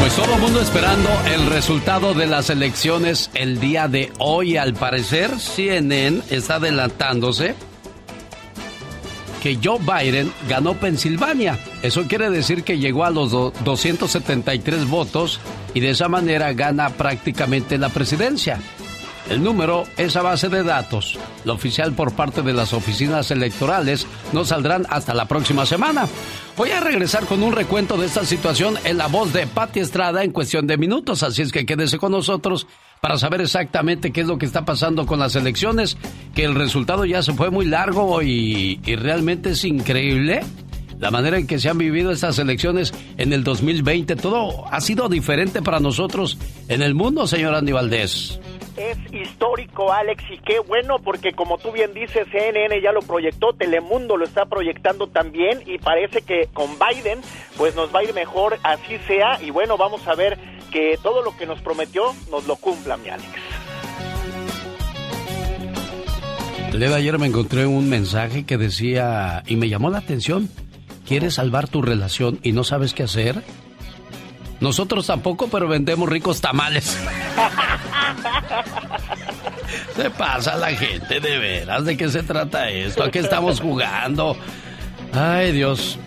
Pues todo el mundo esperando el resultado de las elecciones el día de hoy. Al parecer, CNN está adelantándose que Joe Biden ganó Pensilvania. Eso quiere decir que llegó a los do- 273 votos y de esa manera gana prácticamente la presidencia. El número es a base de datos. Lo oficial por parte de las oficinas electorales no saldrán hasta la próxima semana. Voy a regresar con un recuento de esta situación en la voz de Patti Estrada en cuestión de minutos, así es que quédese con nosotros para saber exactamente qué es lo que está pasando con las elecciones, que el resultado ya se fue muy largo y, y realmente es increíble la manera en que se han vivido estas elecciones en el 2020. Todo ha sido diferente para nosotros en el mundo, señor Andy Valdés. Es histórico, Alex, y qué bueno, porque como tú bien dices, CNN ya lo proyectó, Telemundo lo está proyectando también, y parece que con Biden, pues nos va a ir mejor, así sea, y bueno, vamos a ver que todo lo que nos prometió nos lo cumpla, mi Alex. El día de ayer me encontré un mensaje que decía, y me llamó la atención, ¿quieres salvar tu relación y no sabes qué hacer? Nosotros tampoco, pero vendemos ricos tamales. Se pasa la gente, de veras, ¿de qué se trata esto? ¿A qué estamos jugando? Ay, Dios.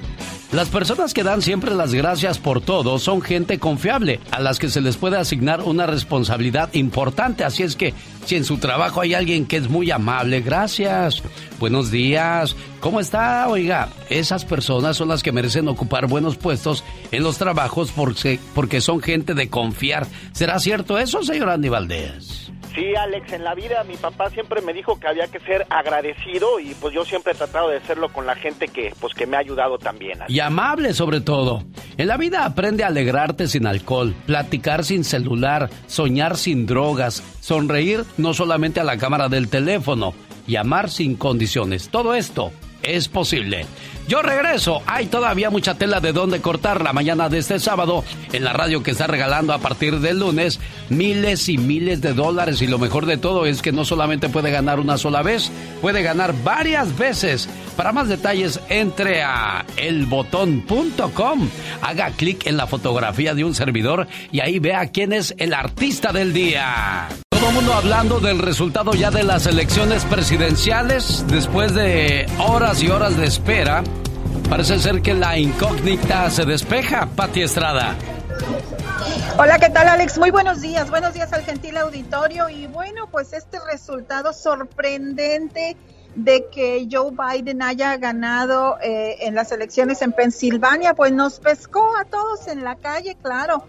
Las personas que dan siempre las gracias por todo son gente confiable, a las que se les puede asignar una responsabilidad importante. Así es que si en su trabajo hay alguien que es muy amable, gracias. Buenos días. ¿Cómo está? Oiga, esas personas son las que merecen ocupar buenos puestos en los trabajos porque, porque son gente de confiar. ¿Será cierto eso, señor Andy Valdés? Sí, Alex, en la vida mi papá siempre me dijo que había que ser agradecido y pues yo siempre he tratado de hacerlo con la gente que pues que me ha ayudado también. Y amable sobre todo. En la vida aprende a alegrarte sin alcohol, platicar sin celular, soñar sin drogas, sonreír no solamente a la cámara del teléfono y amar sin condiciones. Todo esto es posible. Yo regreso. Hay todavía mucha tela de dónde cortar la mañana de este sábado en la radio que está regalando a partir del lunes miles y miles de dólares. Y lo mejor de todo es que no solamente puede ganar una sola vez, puede ganar varias veces. Para más detalles, entre a elbotón.com. Haga clic en la fotografía de un servidor y ahí vea quién es el artista del día. Todo mundo hablando del resultado ya de las elecciones presidenciales después de horas y horas de espera. Parece ser que la incógnita se despeja, Pati Estrada. Hola, ¿qué tal Alex? Muy buenos días, buenos días al gentil auditorio y bueno, pues este resultado sorprendente de que Joe Biden haya ganado eh, en las elecciones en Pensilvania, pues nos pescó a todos en la calle, claro.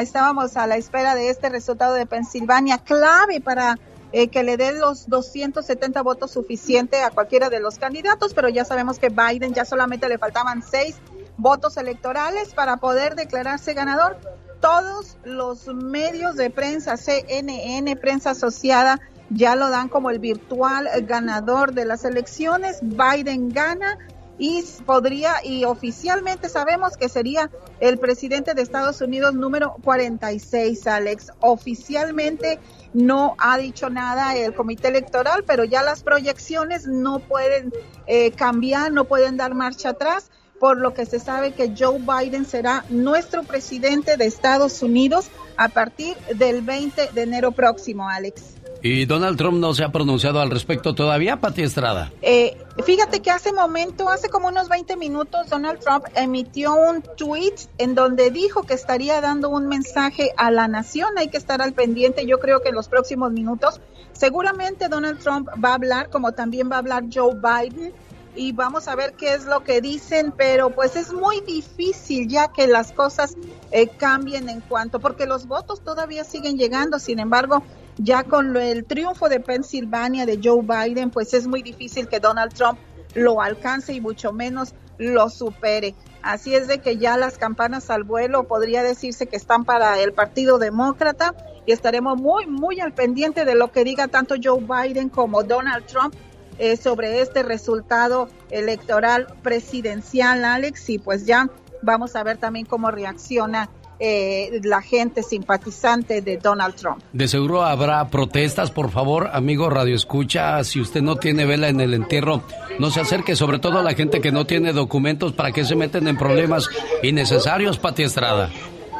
Estábamos a la espera de este resultado de Pensilvania, clave para eh, que le den los 270 votos suficiente a cualquiera de los candidatos, pero ya sabemos que Biden ya solamente le faltaban seis votos electorales para poder declararse ganador. Todos los medios de prensa, CNN, prensa asociada, ya lo dan como el virtual ganador de las elecciones. Biden gana y podría, y oficialmente sabemos que sería el presidente de Estados Unidos número 46, Alex. Oficialmente no ha dicho nada el comité electoral, pero ya las proyecciones no pueden eh, cambiar, no pueden dar marcha atrás, por lo que se sabe que Joe Biden será nuestro presidente de Estados Unidos a partir del 20 de enero próximo, Alex. ¿Y Donald Trump no se ha pronunciado al respecto todavía, Pati Estrada? Eh, fíjate que hace momento, hace como unos 20 minutos, Donald Trump emitió un tweet en donde dijo que estaría dando un mensaje a la nación. Hay que estar al pendiente. Yo creo que en los próximos minutos, seguramente Donald Trump va a hablar, como también va a hablar Joe Biden. Y vamos a ver qué es lo que dicen, pero pues es muy difícil ya que las cosas eh, cambien en cuanto, porque los votos todavía siguen llegando, sin embargo, ya con el triunfo de Pensilvania de Joe Biden, pues es muy difícil que Donald Trump lo alcance y mucho menos lo supere. Así es de que ya las campanas al vuelo podría decirse que están para el Partido Demócrata y estaremos muy, muy al pendiente de lo que diga tanto Joe Biden como Donald Trump eh, sobre este resultado electoral presidencial, Alex, y pues ya vamos a ver también cómo reacciona eh, la gente simpatizante de Donald Trump. De seguro habrá protestas, por favor, amigo Radio Escucha, si usted no tiene vela en el entierro, no se acerque, sobre todo a la gente que no tiene documentos para que se meten en problemas innecesarios, Pati Estrada.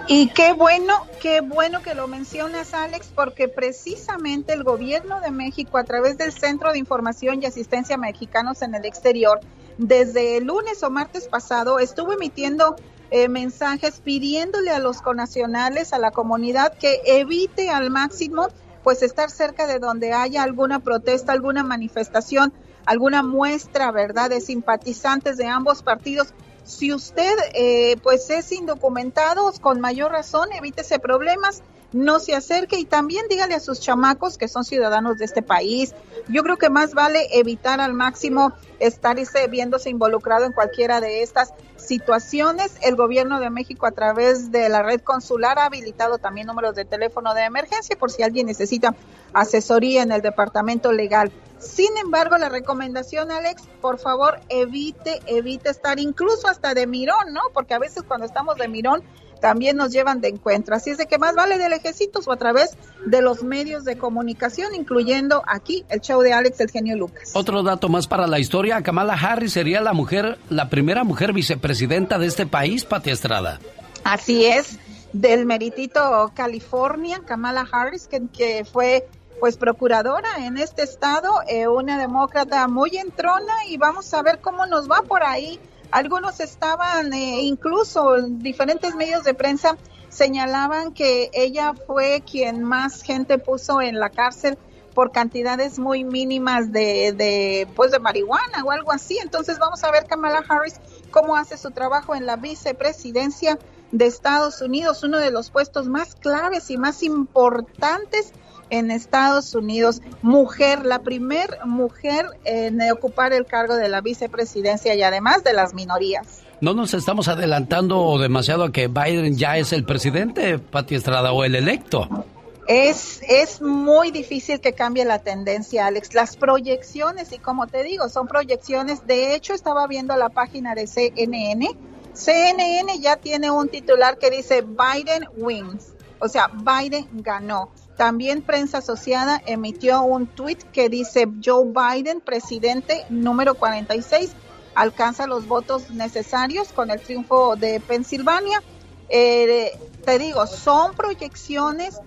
Y qué bueno, qué bueno que lo mencionas, Alex, porque precisamente el gobierno de México, a través del Centro de Información y Asistencia Mexicanos en el Exterior, desde el lunes o martes pasado, estuvo emitiendo eh, mensajes pidiéndole a los conacionales, a la comunidad, que evite al máximo pues estar cerca de donde haya alguna protesta, alguna manifestación, alguna muestra, ¿verdad?, de simpatizantes de ambos partidos. Si usted, eh, pues, es indocumentado, con mayor razón, evítese problemas no se acerque y también dígale a sus chamacos que son ciudadanos de este país. Yo creo que más vale evitar al máximo estar viéndose involucrado en cualquiera de estas situaciones. El gobierno de México a través de la red consular ha habilitado también números de teléfono de emergencia por si alguien necesita asesoría en el departamento legal. Sin embargo, la recomendación, Alex, por favor, evite, evite estar incluso hasta de mirón, ¿no? Porque a veces cuando estamos de mirón también nos llevan de encuentro. Así es de que más vale del ejército o a través de los medios de comunicación, incluyendo aquí el show de Alex el genio Lucas. Otro dato más para la historia, Kamala Harris sería la mujer, la primera mujer vicepresidenta de este país, Pati Estrada. Así es, del meritito California, Kamala Harris, que, fue pues procuradora en este estado, eh, una demócrata muy entrona y vamos a ver cómo nos va por ahí algunos estaban, eh, incluso diferentes medios de prensa señalaban que ella fue quien más gente puso en la cárcel por cantidades muy mínimas de, pues de marihuana o algo así. Entonces vamos a ver Kamala Harris cómo hace su trabajo en la vicepresidencia de Estados Unidos, uno de los puestos más claves y más importantes en Estados Unidos, mujer, la primer mujer en ocupar el cargo de la vicepresidencia y además de las minorías. ¿No nos estamos adelantando demasiado a que Biden ya es el presidente, Pati Estrada, o el electo? Es, es muy difícil que cambie la tendencia, Alex. Las proyecciones, y como te digo, son proyecciones. De hecho, estaba viendo la página de CNN. CNN ya tiene un titular que dice Biden wins. O sea, Biden ganó. También Prensa Asociada emitió un tuit que dice Joe Biden, presidente número 46, alcanza los votos necesarios con el triunfo de Pensilvania. Eh, te digo, son proyecciones,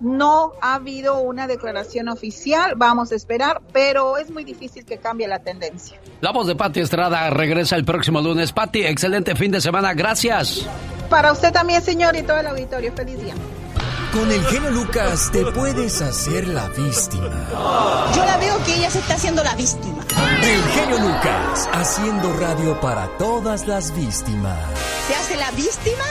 no ha habido una declaración oficial, vamos a esperar, pero es muy difícil que cambie la tendencia. La voz de Patti Estrada regresa el próximo lunes. Patti, excelente fin de semana, gracias. Para usted también, señor, y todo el auditorio, feliz día. Con el genio Lucas te puedes hacer la víctima. Yo la veo que ella se está haciendo la víctima. El genio Lucas, haciendo radio para todas las víctimas. ¿Se hace la víctima?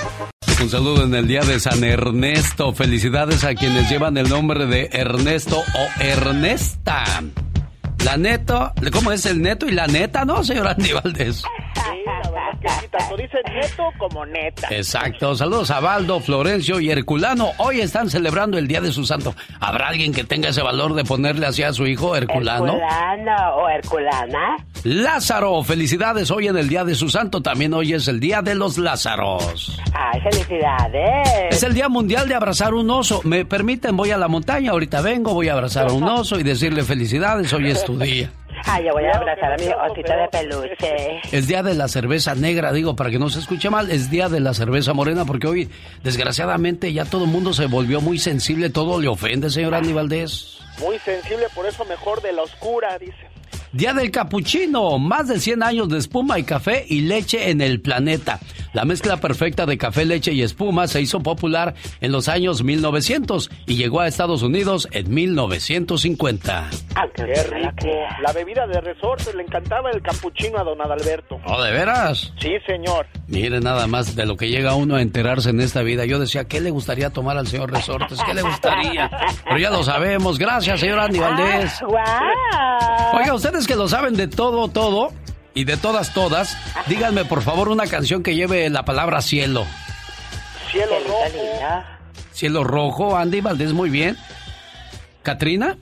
Un saludo en el día de San Ernesto. Felicidades a quienes llevan el nombre de Ernesto o Ernesta. La neto, ¿cómo es el neto y la neta, no, señor Andy Valdés? Tanto dice neto como neta. Exacto. Saludos a Baldo, Florencio y Herculano. Hoy están celebrando el Día de su Santo. ¿Habrá alguien que tenga ese valor de ponerle así a su hijo Herculano? Herculano o Herculana. Lázaro, felicidades hoy en el Día de su Santo. También hoy es el Día de los Lázaros. Ay, felicidades. Es el Día Mundial de abrazar un oso. ¿Me permiten? Voy a la montaña, ahorita vengo, voy a abrazar a un oso y decirle felicidades, hoy es tu día. Ay, yo voy a abrazar a mi osito de peluche. Es día de la cerveza negra, digo, para que no se escuche mal, es día de la cerveza morena, porque hoy, desgraciadamente, ya todo el mundo se volvió muy sensible, todo le ofende, señor Andy Valdés. Muy sensible, por eso mejor de la oscura, dice. Día del capuchino, más de 100 años de espuma y café y leche en el planeta. La mezcla perfecta de café, leche y espuma se hizo popular en los años 1900 y llegó a Estados Unidos en 1950. Ah, qué rico. La bebida de resortes le encantaba el capuchino a don Adalberto. ¿Oh, de veras? Sí, señor. Mire nada más de lo que llega uno a enterarse en esta vida. Yo decía, ¿qué le gustaría tomar al señor Resortes? ¿Qué le gustaría? Pero ya lo sabemos. Gracias, señor Andy Valdés. Ah, Oiga, ustedes que lo saben de todo, todo y de todas, todas, díganme por favor una canción que lleve la palabra cielo. Cielo rojo. Cielo rojo, Andy Valdés, muy bien. ¿Katrina?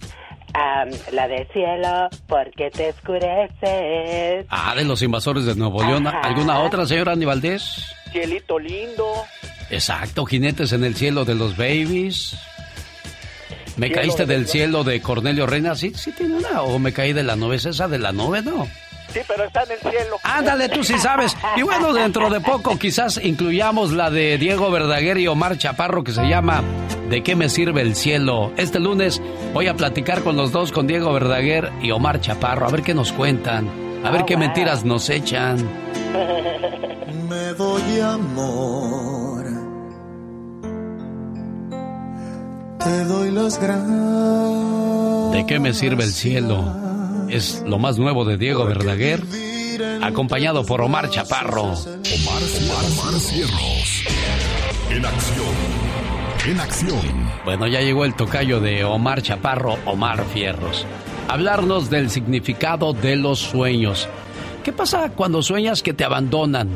la de cielo, porque te oscureces. Ah, de los invasores de Nuevo León. Ajá. ¿Alguna otra, señor Andy Valdés? Cielito lindo. Exacto, Jinetes en el cielo de los babies. ¿Me Cielo caíste de del cielo de Cornelio Reina? Sí, sí tiene una. ¿O me caí de la nube? ¿Es esa de la nube? No. Sí, pero está en el cielo. Ándale, tú sí sabes. Y bueno, dentro de poco quizás incluyamos la de Diego Verdaguer y Omar Chaparro que se llama ¿De qué me sirve el cielo? Este lunes voy a platicar con los dos, con Diego Verdaguer y Omar Chaparro, a ver qué nos cuentan, a ver Oh, qué wow. mentiras nos echan. Me doy amor te doy las gracias. ¿De qué me sirve el cielo? Es lo más nuevo de Diego Verdaguer, acompañado por Omar Chaparro. Omar, Omar Cierros. En acción. En acción. Bueno, ya llegó el tocayo de Omar Chaparro, Omar Fierros. Hablarnos del significado de los sueños. ¿Qué pasa cuando sueñas que te abandonan?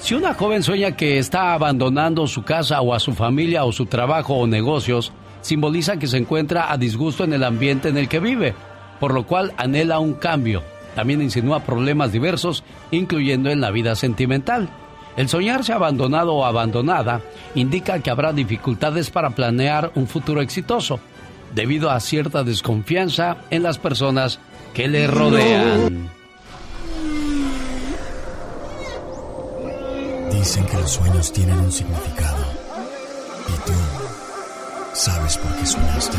Si una joven sueña que está abandonando su casa o a su familia o su trabajo o negocios, simboliza que se encuentra a disgusto en el ambiente en el que vive, por lo cual anhela un cambio. También insinúa problemas diversos, incluyendo en la vida sentimental. El soñarse abandonado o abandonada indica que habrá dificultades para planear un futuro exitoso, debido a cierta desconfianza en las personas que le rodean. Dicen que los sueños tienen un significado. ¿Y tú sabes por qué soñaste?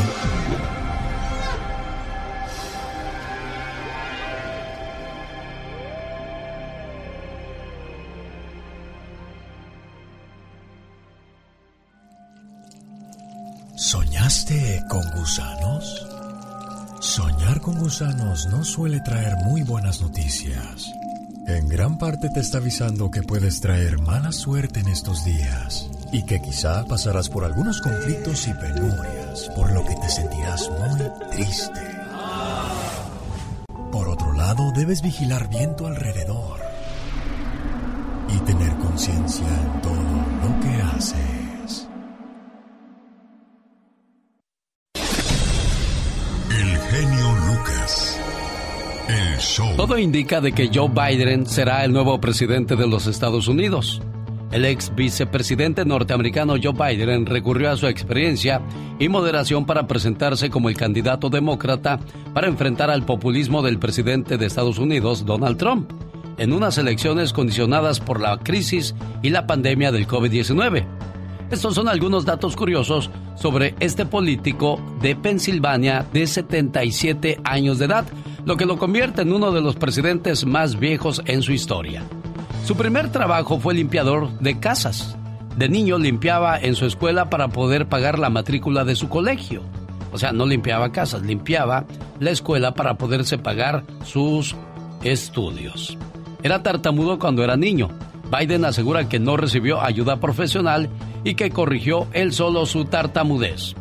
¿Soñaste con gusanos? Soñar con gusanos no suele traer muy buenas noticias. En gran parte te está avisando que puedes traer mala suerte en estos días y que quizá pasarás por algunos conflictos y penurias, por lo que te sentirás muy triste. Por otro lado, debes vigilar bien tu alrededor y tener conciencia en todo lo que haces. El genio Lucas. Todo indica de que Joe Biden será el nuevo presidente de los Estados Unidos. El ex vicepresidente norteamericano Joe Biden recurrió a su experiencia y moderación para presentarse como el candidato demócrata para enfrentar al populismo del presidente de Estados Unidos, Donald Trump, en unas elecciones condicionadas por la crisis y la pandemia del COVID-19. Estos son algunos datos curiosos sobre este político de Pensilvania de 77 años de edad, lo que lo convierte en uno de los presidentes más viejos en su historia. Su primer trabajo fue limpiador de casas. De niño limpiaba en su escuela para poder pagar la matrícula de su colegio. O sea, no limpiaba casas, limpiaba la escuela para poderse pagar sus estudios. Era tartamudo cuando era niño. Biden asegura que no recibió ayuda profesional y que corrigió él solo su tartamudez.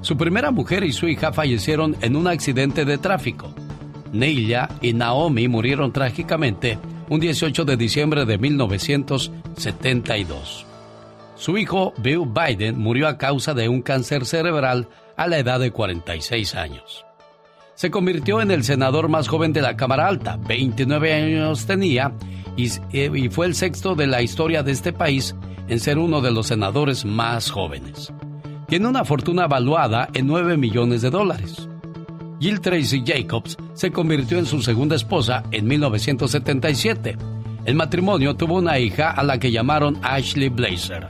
Su primera mujer y su hija fallecieron en un accidente de tráfico. Neila y Naomi murieron trágicamente un 18 de diciembre de 1972. Su hijo Bill Biden murió a causa de un cáncer cerebral a la edad de 46 años. Se convirtió en el senador más joven de la Cámara Alta, 29 años tenía, y, y fue el sexto de la historia de este país en ser uno de los senadores más jóvenes. Tiene una fortuna valuada en 9 millones de dólares. Jill Tracy Jacobs se convirtió en su segunda esposa en 1977. El matrimonio tuvo una hija a la que llamaron Ashley Blazer.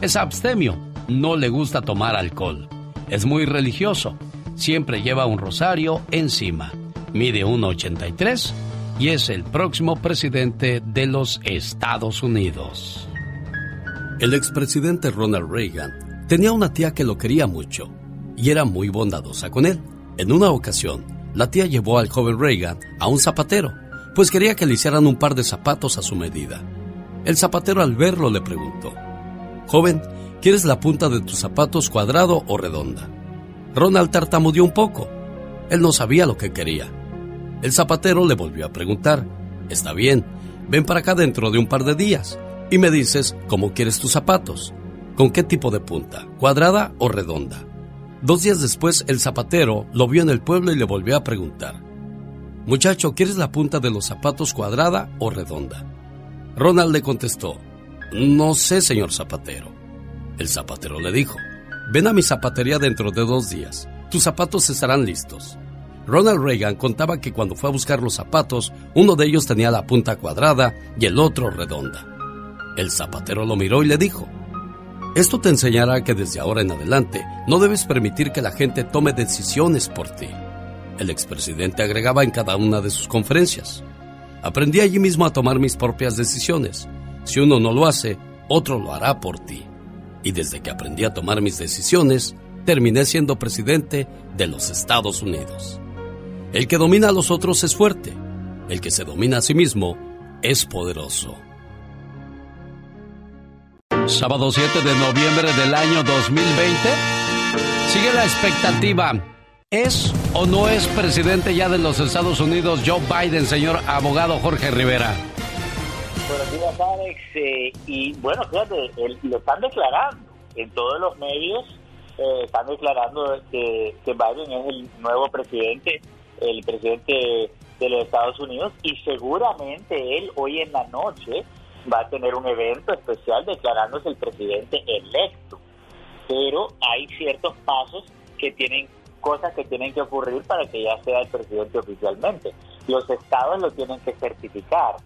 Es abstemio, no le gusta tomar alcohol. Es muy religioso, siempre lleva un rosario encima. Mide 1,83 y es el próximo presidente de los Estados Unidos. El expresidente Ronald Reagan tenía una tía que lo quería mucho y era muy bondadosa con él. En una ocasión, la tía llevó al joven Reagan a un zapatero, pues quería que le hicieran un par de zapatos a su medida. El zapatero al verlo le preguntó, Joven, ¿quieres la punta de tus zapatos cuadrado o redonda? Ronald tartamudeó un poco. Él no sabía lo que quería. El zapatero le volvió a preguntar, Está bien, ven para acá dentro de un par de días y me dices cómo quieres tus zapatos, con qué tipo de punta, cuadrada o redonda. Dos días después, el zapatero lo vio en el pueblo y le volvió a preguntar, Muchacho, ¿quieres la punta de los zapatos cuadrada o redonda? Ronald le contestó, No sé, señor zapatero. El zapatero le dijo, Ven a mi zapatería dentro de dos días. Tus zapatos estarán listos. Ronald Reagan contaba que cuando fue a buscar los zapatos, uno de ellos tenía la punta cuadrada y el otro redonda. El zapatero lo miró y le dijo, esto te enseñará que desde ahora en adelante no debes permitir que la gente tome decisiones por ti. El expresidente agregaba en cada una de sus conferencias. Aprendí allí mismo a tomar mis propias decisiones. Si uno no lo hace, otro lo hará por ti. Y desde que aprendí a tomar mis decisiones, terminé siendo presidente de los Estados Unidos. El que domina a los otros es fuerte, el que se domina a sí mismo es poderoso. Sábado 7 de noviembre del año 2020. Sigue la expectativa. ¿Es o no es presidente ya de los Estados Unidos Joe Biden, señor abogado Jorge Rivera? Buenos días, Alex. Eh, y bueno, fíjate, lo están declarando en todos los medios. eh, están declarando que Biden es el nuevo presidente, el presidente de los Estados Unidos, y seguramente él hoy en la noche va a tener un evento especial declarándose el presidente electo. Pero hay ciertos pasos que tienen, cosas que tienen que ocurrir para que ya sea el presidente oficialmente. Los estados lo tienen que certificar,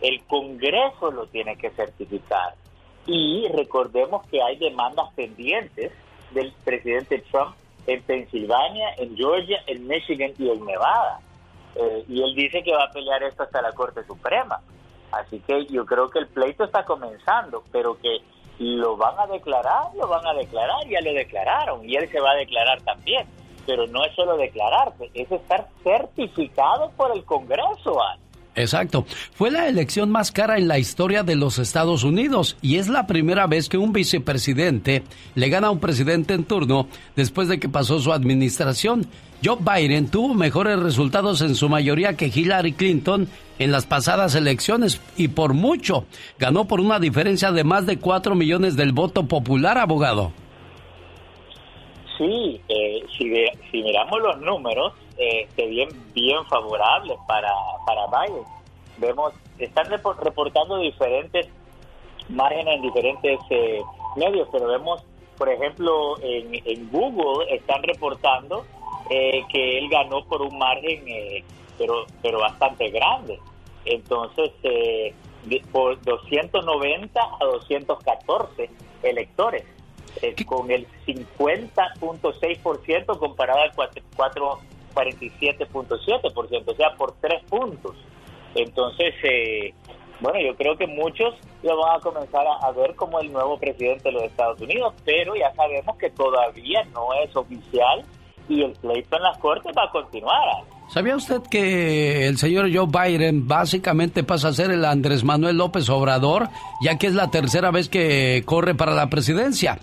el Congreso lo tiene que certificar. Y recordemos que hay demandas pendientes del presidente Trump en Pensilvania, en Georgia, en Michigan y en Nevada. Eh, y él dice que va a pelear esto hasta la Corte Suprema. Así que yo creo que el pleito está comenzando, pero que lo van a declarar, lo van a declarar, ya lo declararon y él se va a declarar también. Pero no es solo declararse, es estar certificado por el Congreso. Exacto. Fue la elección más cara en la historia de los Estados Unidos y es la primera vez que un vicepresidente le gana a un presidente en turno después de que pasó su administración. Joe Biden tuvo mejores resultados en su mayoría que Hillary Clinton en las pasadas elecciones y por mucho. Ganó por una diferencia de más de 4 millones del voto popular, abogado. Sí, eh, si, si miramos los números, eh, se bien, bien favorables para, para Biden. Vemos, están repo- reportando diferentes márgenes en diferentes eh, medios, pero vemos, por ejemplo, en, en Google están reportando eh, que él ganó por un margen, eh, pero, pero bastante grande. Entonces, eh, por 290 a 214 electores, eh, con el 50.6% comparado al 4 47.7%, o sea, por tres puntos. Entonces, eh, bueno, yo creo que muchos lo van a comenzar a, a ver como el nuevo presidente de los Estados Unidos, pero ya sabemos que todavía no es oficial y el pleito en las cortes va a continuar. ¿Sabía usted que el señor Joe Biden básicamente pasa a ser el Andrés Manuel López Obrador, ya que es la tercera vez que corre para la presidencia?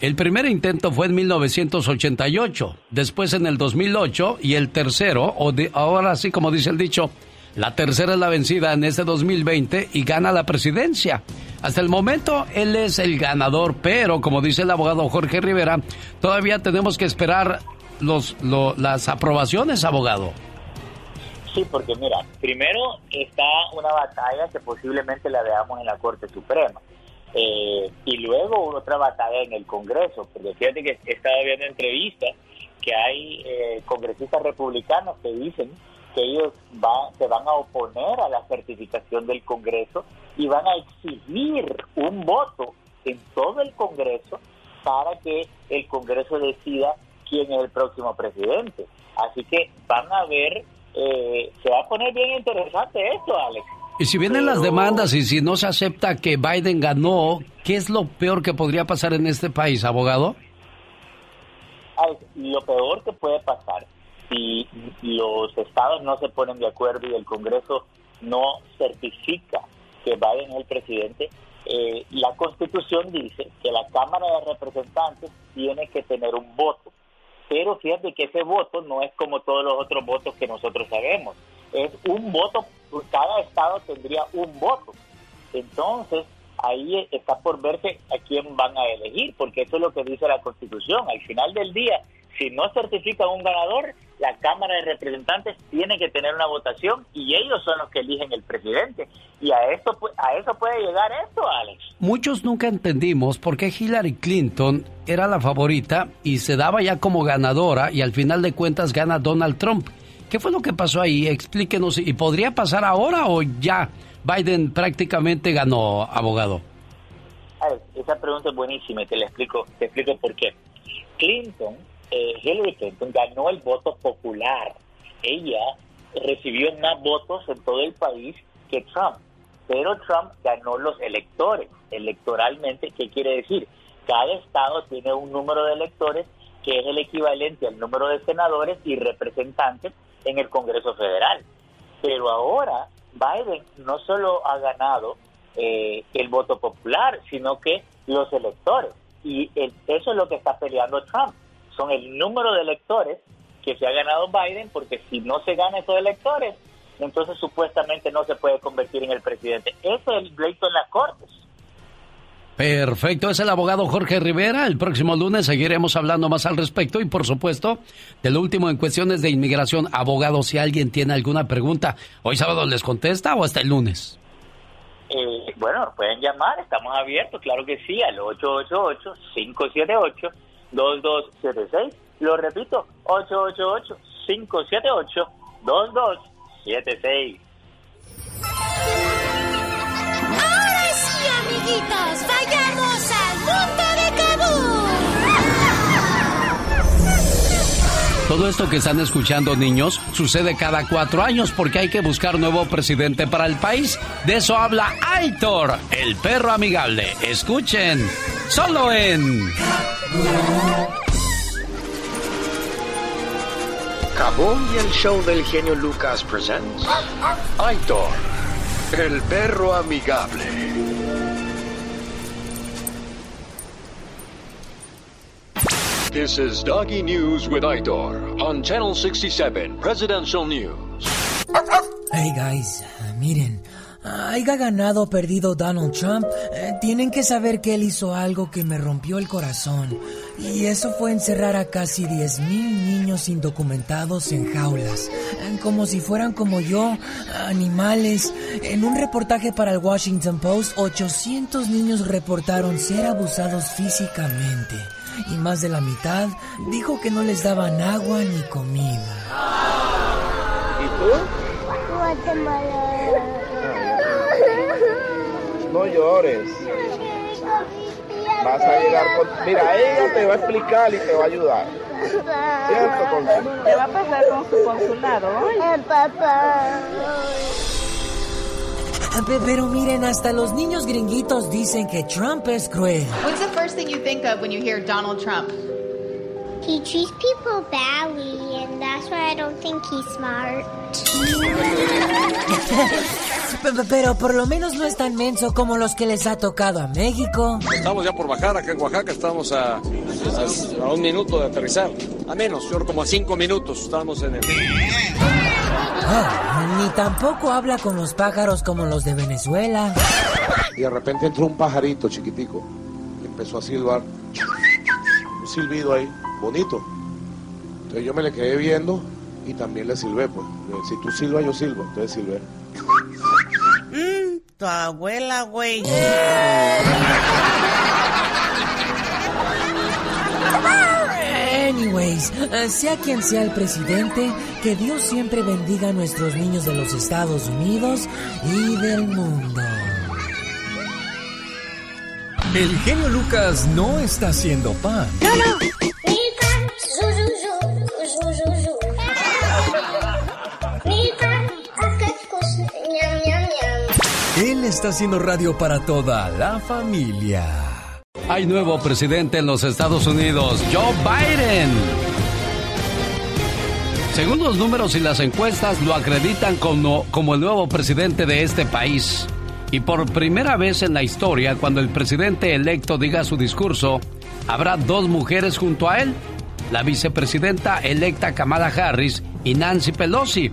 El primer intento fue en 1988, después en el 2008 y el tercero, o de, ahora sí como dice el dicho, la tercera es la vencida en este 2020 y gana la presidencia. Hasta el momento él es el ganador, pero como dice el abogado Jorge Rivera, todavía tenemos que esperar los, lo- las aprobaciones, abogado. Sí, porque mira, primero está una batalla que posiblemente la veamos en la Corte Suprema. Eh, y luego otra batalla en el Congreso, porque fíjate que he estado viendo entrevistas que hay eh, congresistas republicanos que dicen que ellos va- se van a oponer a la certificación del Congreso y van a exigir un voto en todo el Congreso para que el Congreso decida quién es el próximo presidente. Así que van a ver, eh, se va a poner bien interesante esto, Alex. Y si vienen las demandas y si no se acepta que Biden ganó, ¿qué es lo peor que podría pasar en este país, abogado? Lo peor que puede pasar si los estados no se ponen de acuerdo y el Congreso no certifica que Biden es el presidente, eh, la Constitución dice que la Cámara de Representantes tiene que tener un voto. Pero fíjate que ese voto no es como todos los otros votos que nosotros sabemos. Es un voto, cada estado tendría un voto. Entonces, ahí está por verse a quién van a elegir, porque eso es lo que dice la Constitución. Al final del día, si no certifica un ganador, la Cámara de Representantes tiene que tener una votación y ellos son los que eligen el presidente. Y a pu- a eso puede llegar esto, Alex. Muchos nunca entendimos por qué Hillary Clinton era la favorita y se daba ya como ganadora y al final de cuentas gana Donald Trump. ¿Qué fue lo que pasó ahí? Explíquenos. ¿Y podría pasar ahora o ya Biden prácticamente ganó, abogado? Alex, esa pregunta es buenísima y te la explico, te explico por qué. Clinton, eh, Hillary Clinton ganó el voto popular. Ella recibió más votos en todo el país que Trump, pero Trump ganó los electores. Electoralmente, ¿qué quiere decir? Cada estado tiene un número de electores que es el equivalente al número de senadores y representantes en el Congreso Federal. Pero ahora Biden no solo ha ganado eh, el voto popular, sino que los electores. Y el- eso es lo que está peleando Trump. Son el número de electores que se ha ganado Biden, porque si no se gana esos electores, entonces supuestamente no se puede convertir en el presidente. Ese es el pleito en las cortes. Perfecto, es el abogado Jorge Rivera. El próximo lunes seguiremos hablando más al respecto y por supuesto de lo último en cuestiones de inmigración. Abogado, si alguien tiene alguna pregunta, hoy sábado les contesta o hasta el lunes. Eh, bueno, pueden llamar, estamos abiertos, claro que sí, al 888-578-2276. Lo repito, 888-578-2276. Amiguitos, vayamos al mundo de Kabul. Todo esto que están escuchando, niños, sucede cada cuatro años porque hay que buscar nuevo presidente para el país. De eso habla Aitor, el perro amigable. Escuchen, solo en... Kaboom y el show del genio Lucas presents Aitor, el perro amigable. This is Doggy News with Aitor on Channel 67 Presidential News. Hey guys, miren, haya ganado o perdido Donald Trump, eh, tienen que saber que él hizo algo que me rompió el corazón. Y eso fue encerrar a casi 10 mil niños indocumentados en jaulas, eh, como si fueran como yo, animales. En un reportaje para el Washington Post, 800 niños reportaron ser abusados físicamente. Y más de la mitad dijo que no les daban agua ni comida. ¿Y tú? No llores. Vas a llegar con... Mira, ella te va a explicar y te va a ayudar. ¿Cierto? ¿Qué va a pasar con su consulado hoy? papá. Pero miren, hasta los niños gringuitos dicen que Trump es cruel. What's the first thing you think of when you hear Donald Trump? He treats people badly, and that's why I don't think he's smart. Pe- Pero por lo menos no es tan menso como los que les ha tocado a México. Estamos ya por bajar acá en Oaxaca, estamos a, a, a un minuto de aterrizar. A menos, yo creo como a cinco minutos estamos en el... Ah, ni tampoco habla con los pájaros como los de Venezuela. Y de repente entró un pajarito chiquitico y empezó a silbar. Un silbido ahí, bonito. Entonces yo me le quedé viendo y también le silbé, pues. Si tú silbas, yo silbo. Entonces silbé. Mm, tu abuela, güey. Anyways, eh, sea quien sea el presidente, que Dios siempre bendiga a nuestros niños de los Estados Unidos y del mundo. El genio Lucas no está haciendo pan. Él está haciendo radio para toda la familia. Hay nuevo presidente en los Estados Unidos, Joe Biden. Según los números y las encuestas, lo acreditan como, como el nuevo presidente de este país. Y por primera vez en la historia, cuando el presidente electo diga su discurso, habrá dos mujeres junto a él, la vicepresidenta electa Kamala Harris y Nancy Pelosi.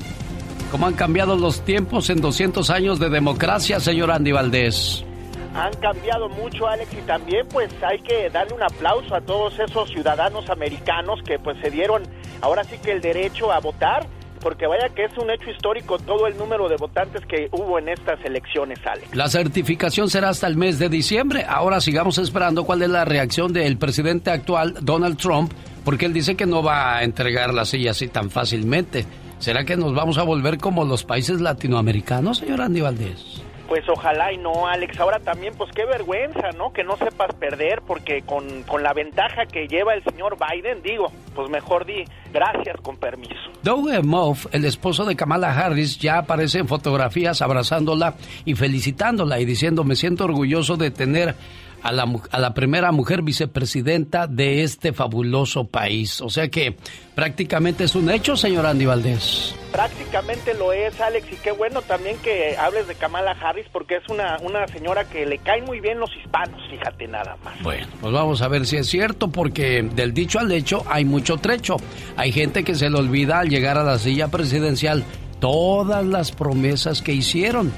¿Cómo han cambiado los tiempos en 200 años de democracia, señor Andy Valdés? Han cambiado mucho, Alex, y también pues hay que darle un aplauso a todos esos ciudadanos americanos que pues se dieron ahora sí que el derecho a votar, porque vaya que es un hecho histórico todo el número de votantes que hubo en estas elecciones, Alex. La certificación será hasta el mes de diciembre. Ahora sigamos esperando cuál es la reacción del presidente actual, Donald Trump, porque él dice que no va a entregar la silla así tan fácilmente. ¿Será que nos vamos a volver como los países latinoamericanos, señor Andy Valdés? Pues ojalá y no, Alex. Ahora también, pues qué vergüenza, ¿no? Que no sepas perder, porque con, con la ventaja que lleva el señor Biden, digo, pues mejor di gracias con permiso. Doug Moff, el esposo de Kamala Harris, ya aparece en fotografías abrazándola y felicitándola y diciendo, me siento orgulloso de tener a la, a la primera mujer vicepresidenta de este fabuloso país. O sea que prácticamente es un hecho, señor Andy Valdés. Prácticamente lo es, Alex, y qué bueno también que hables de Kamala Harris porque es una, una señora que le caen muy bien los hispanos, fíjate nada más. Bueno, pues vamos a ver si es cierto porque del dicho al hecho hay mucho trecho. Hay gente que se le olvida al llegar a la silla presidencial todas las promesas que hicieron.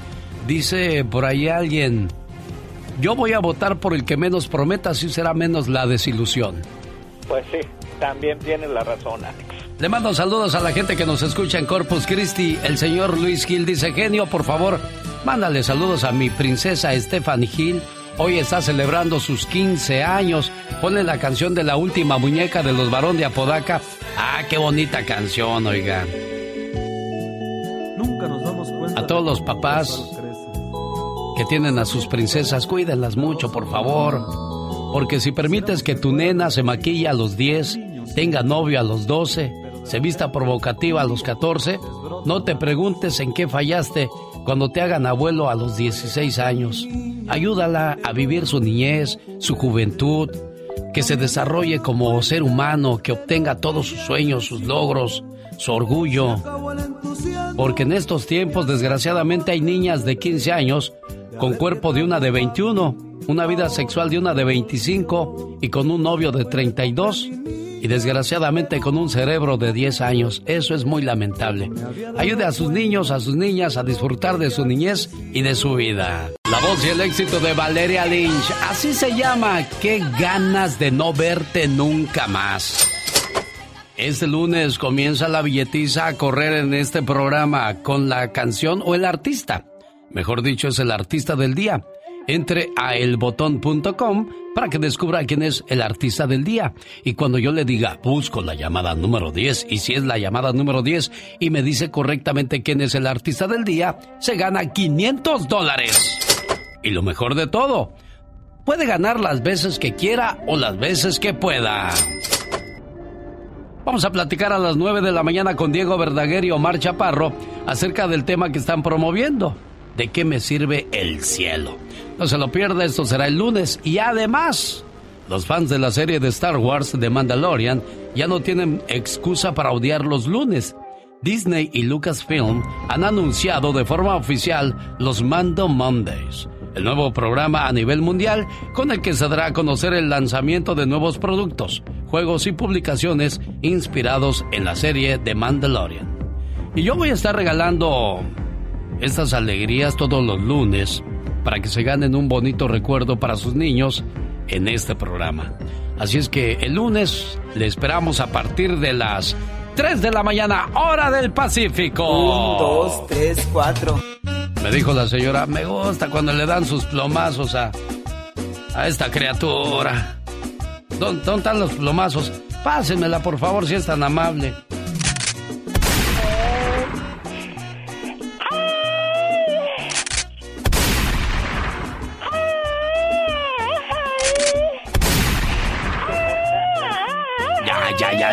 Dice por ahí alguien, yo voy a votar por el que menos prometa, así será menos la desilusión. Pues sí, también tienes la razón, Alex. Le mando saludos a la gente que nos escucha en Corpus Christi. El señor Luis Gil dice, genio, por favor, mándale saludos a mi princesa Stephanie Gil. Hoy está celebrando sus 15 años. Ponle la canción de la última muñeca de los varón de Apodaca. Ah, qué bonita canción, oiga. Nunca nos damos cuenta. A todos los papás que tienen a sus princesas, cuídenlas mucho, por favor. Porque si permites que tu nena se maquille a los 10, tenga novio a los 12, se vista provocativa a los 14, no te preguntes en qué fallaste cuando te hagan abuelo a los 16 años. Ayúdala a vivir su niñez, su juventud, que se desarrolle como ser humano, que obtenga todos sus sueños, sus logros, su orgullo. Porque en estos tiempos, desgraciadamente, hay niñas de 15 años con cuerpo de una de 21, una vida sexual de una de 25 y con un novio de 32 y desgraciadamente con un cerebro de 10 años. Eso es muy lamentable. Ayude a sus niños, a sus niñas a disfrutar de su niñez y de su vida. La voz y el éxito de Valeria Lynch. Así se llama. Qué ganas de no verte nunca más. Este lunes comienza la billetiza a correr en este programa con la canción o el artista. Mejor dicho, es el artista del día. Entre a elbotón.com para que descubra quién es el artista del día. Y cuando yo le diga, busco la llamada número 10, y si es la llamada número 10 y me dice correctamente quién es el artista del día, se gana 500 dólares. Y lo mejor de todo, puede ganar las veces que quiera o las veces que pueda. Vamos a platicar a las 9 de la mañana con Diego Verdaguer y Omar Chaparro acerca del tema que están promoviendo. ¿De qué me sirve el cielo? No se lo pierda, esto será el lunes. Y además, los fans de la serie de Star Wars de Mandalorian ya no tienen excusa para odiar los lunes. Disney y Lucasfilm han anunciado de forma oficial los Mando Mondays, el nuevo programa a nivel mundial con el que se dará a conocer el lanzamiento de nuevos productos, juegos y publicaciones inspirados en la serie de Mandalorian. Y yo voy a estar regalando estas alegrías todos los lunes para que se ganen un bonito recuerdo para sus niños en este programa. Así es que el lunes le esperamos a partir de las 3 de la mañana, hora del Pacífico. 1, 2, 3, 4. Me dijo la señora, me gusta cuando le dan sus plomazos a, a esta criatura. ¿Dónde, ¿Dónde están los plomazos? Pásenmela, por favor, si es tan amable.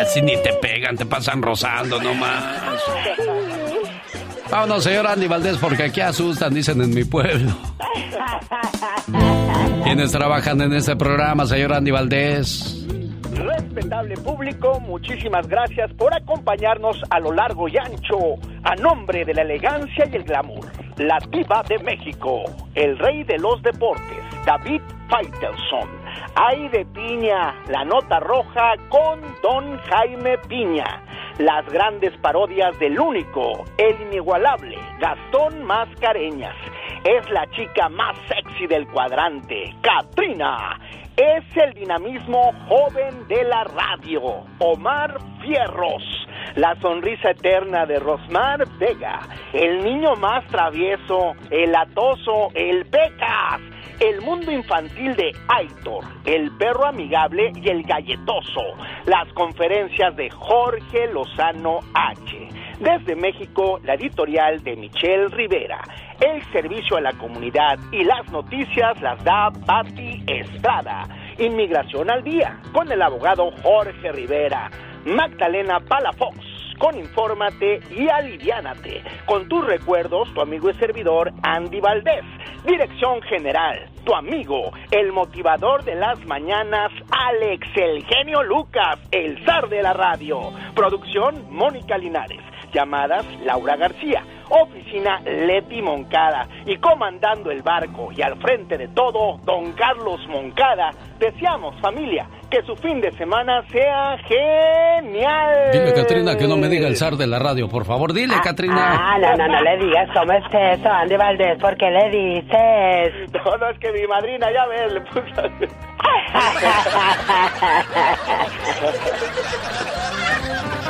Ya, ya, ya, si ni te pegan, te pasan rozando nomás. Vámonos, señor Andy Valdés, porque aquí asustan, dicen en mi pueblo. ¿Quiénes trabajan en este programa, señor Andy Valdés? Respetable público, muchísimas gracias por acompañarnos a lo largo y ancho, a nombre de la elegancia y el glamour. La diva de México, el rey de los deportes, David Faitelson. Ay de Piña, la nota roja con Don Jaime Piña. Las grandes parodias del único, el inigualable, Gastón Mascareñas. Es la chica más sexy del cuadrante, Katrina. Es el dinamismo joven de la radio, Omar Fierros. La sonrisa eterna de Rosmar Vega. El niño más travieso, el atoso, el Becas. El mundo infantil de Aitor, el perro amigable y el galletoso. Las conferencias de Jorge Lozano H. Desde México, la editorial de Michelle Rivera. El servicio a la comunidad y las noticias las da Patti Estrada. Inmigración al día con el abogado Jorge Rivera. Magdalena Palafox con Infórmate y Aliviánate. Con tus recuerdos, tu amigo y servidor Andy Valdés. Dirección General, tu amigo, el motivador de las mañanas, Alex El Genio Lucas, el zar de la radio. Producción, Mónica Linares. Llamadas, Laura García. Oficina, Leti Moncada. Y comandando el barco y al frente de todo, don Carlos Moncada. Deseamos, familia, que su fin de semana sea genial. Dile, Katrina, que no me diga el zar de la radio, por favor. Dile, Katrina. Ah, no, no, no le digas cómo es eso, Andy Valdés, ¿por qué le dices? No, no, es que mi madrina, ya ves, le puso...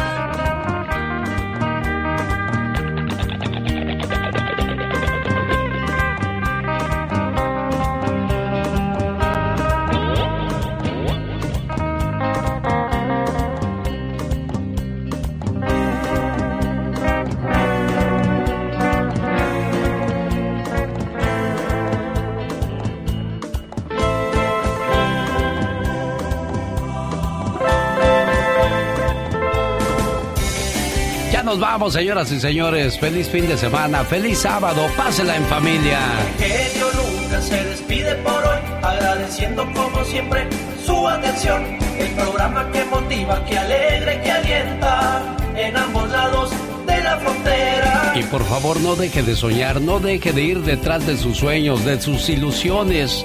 nos vamos, señoras y señores. Feliz fin de semana, feliz sábado, pásela en familia. Genio Lucas se despide por hoy, agradeciendo como siempre su atención. El programa que motiva, que alegra y que alienta en ambos lados de la frontera. Y por favor no deje de soñar, no deje de ir detrás de sus sueños, de sus ilusiones.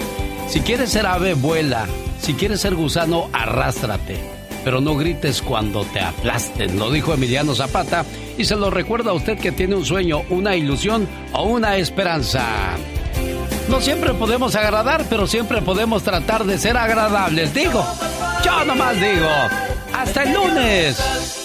Si quieres ser ave, vuela. Si quieres ser gusano, arrástrate. Pero no grites cuando te aplasten, lo dijo Emiliano Zapata. Y se lo recuerda a usted que tiene un sueño, una ilusión o una esperanza. No siempre podemos agradar, pero siempre podemos tratar de ser agradables. Digo, yo nomás digo, hasta el lunes.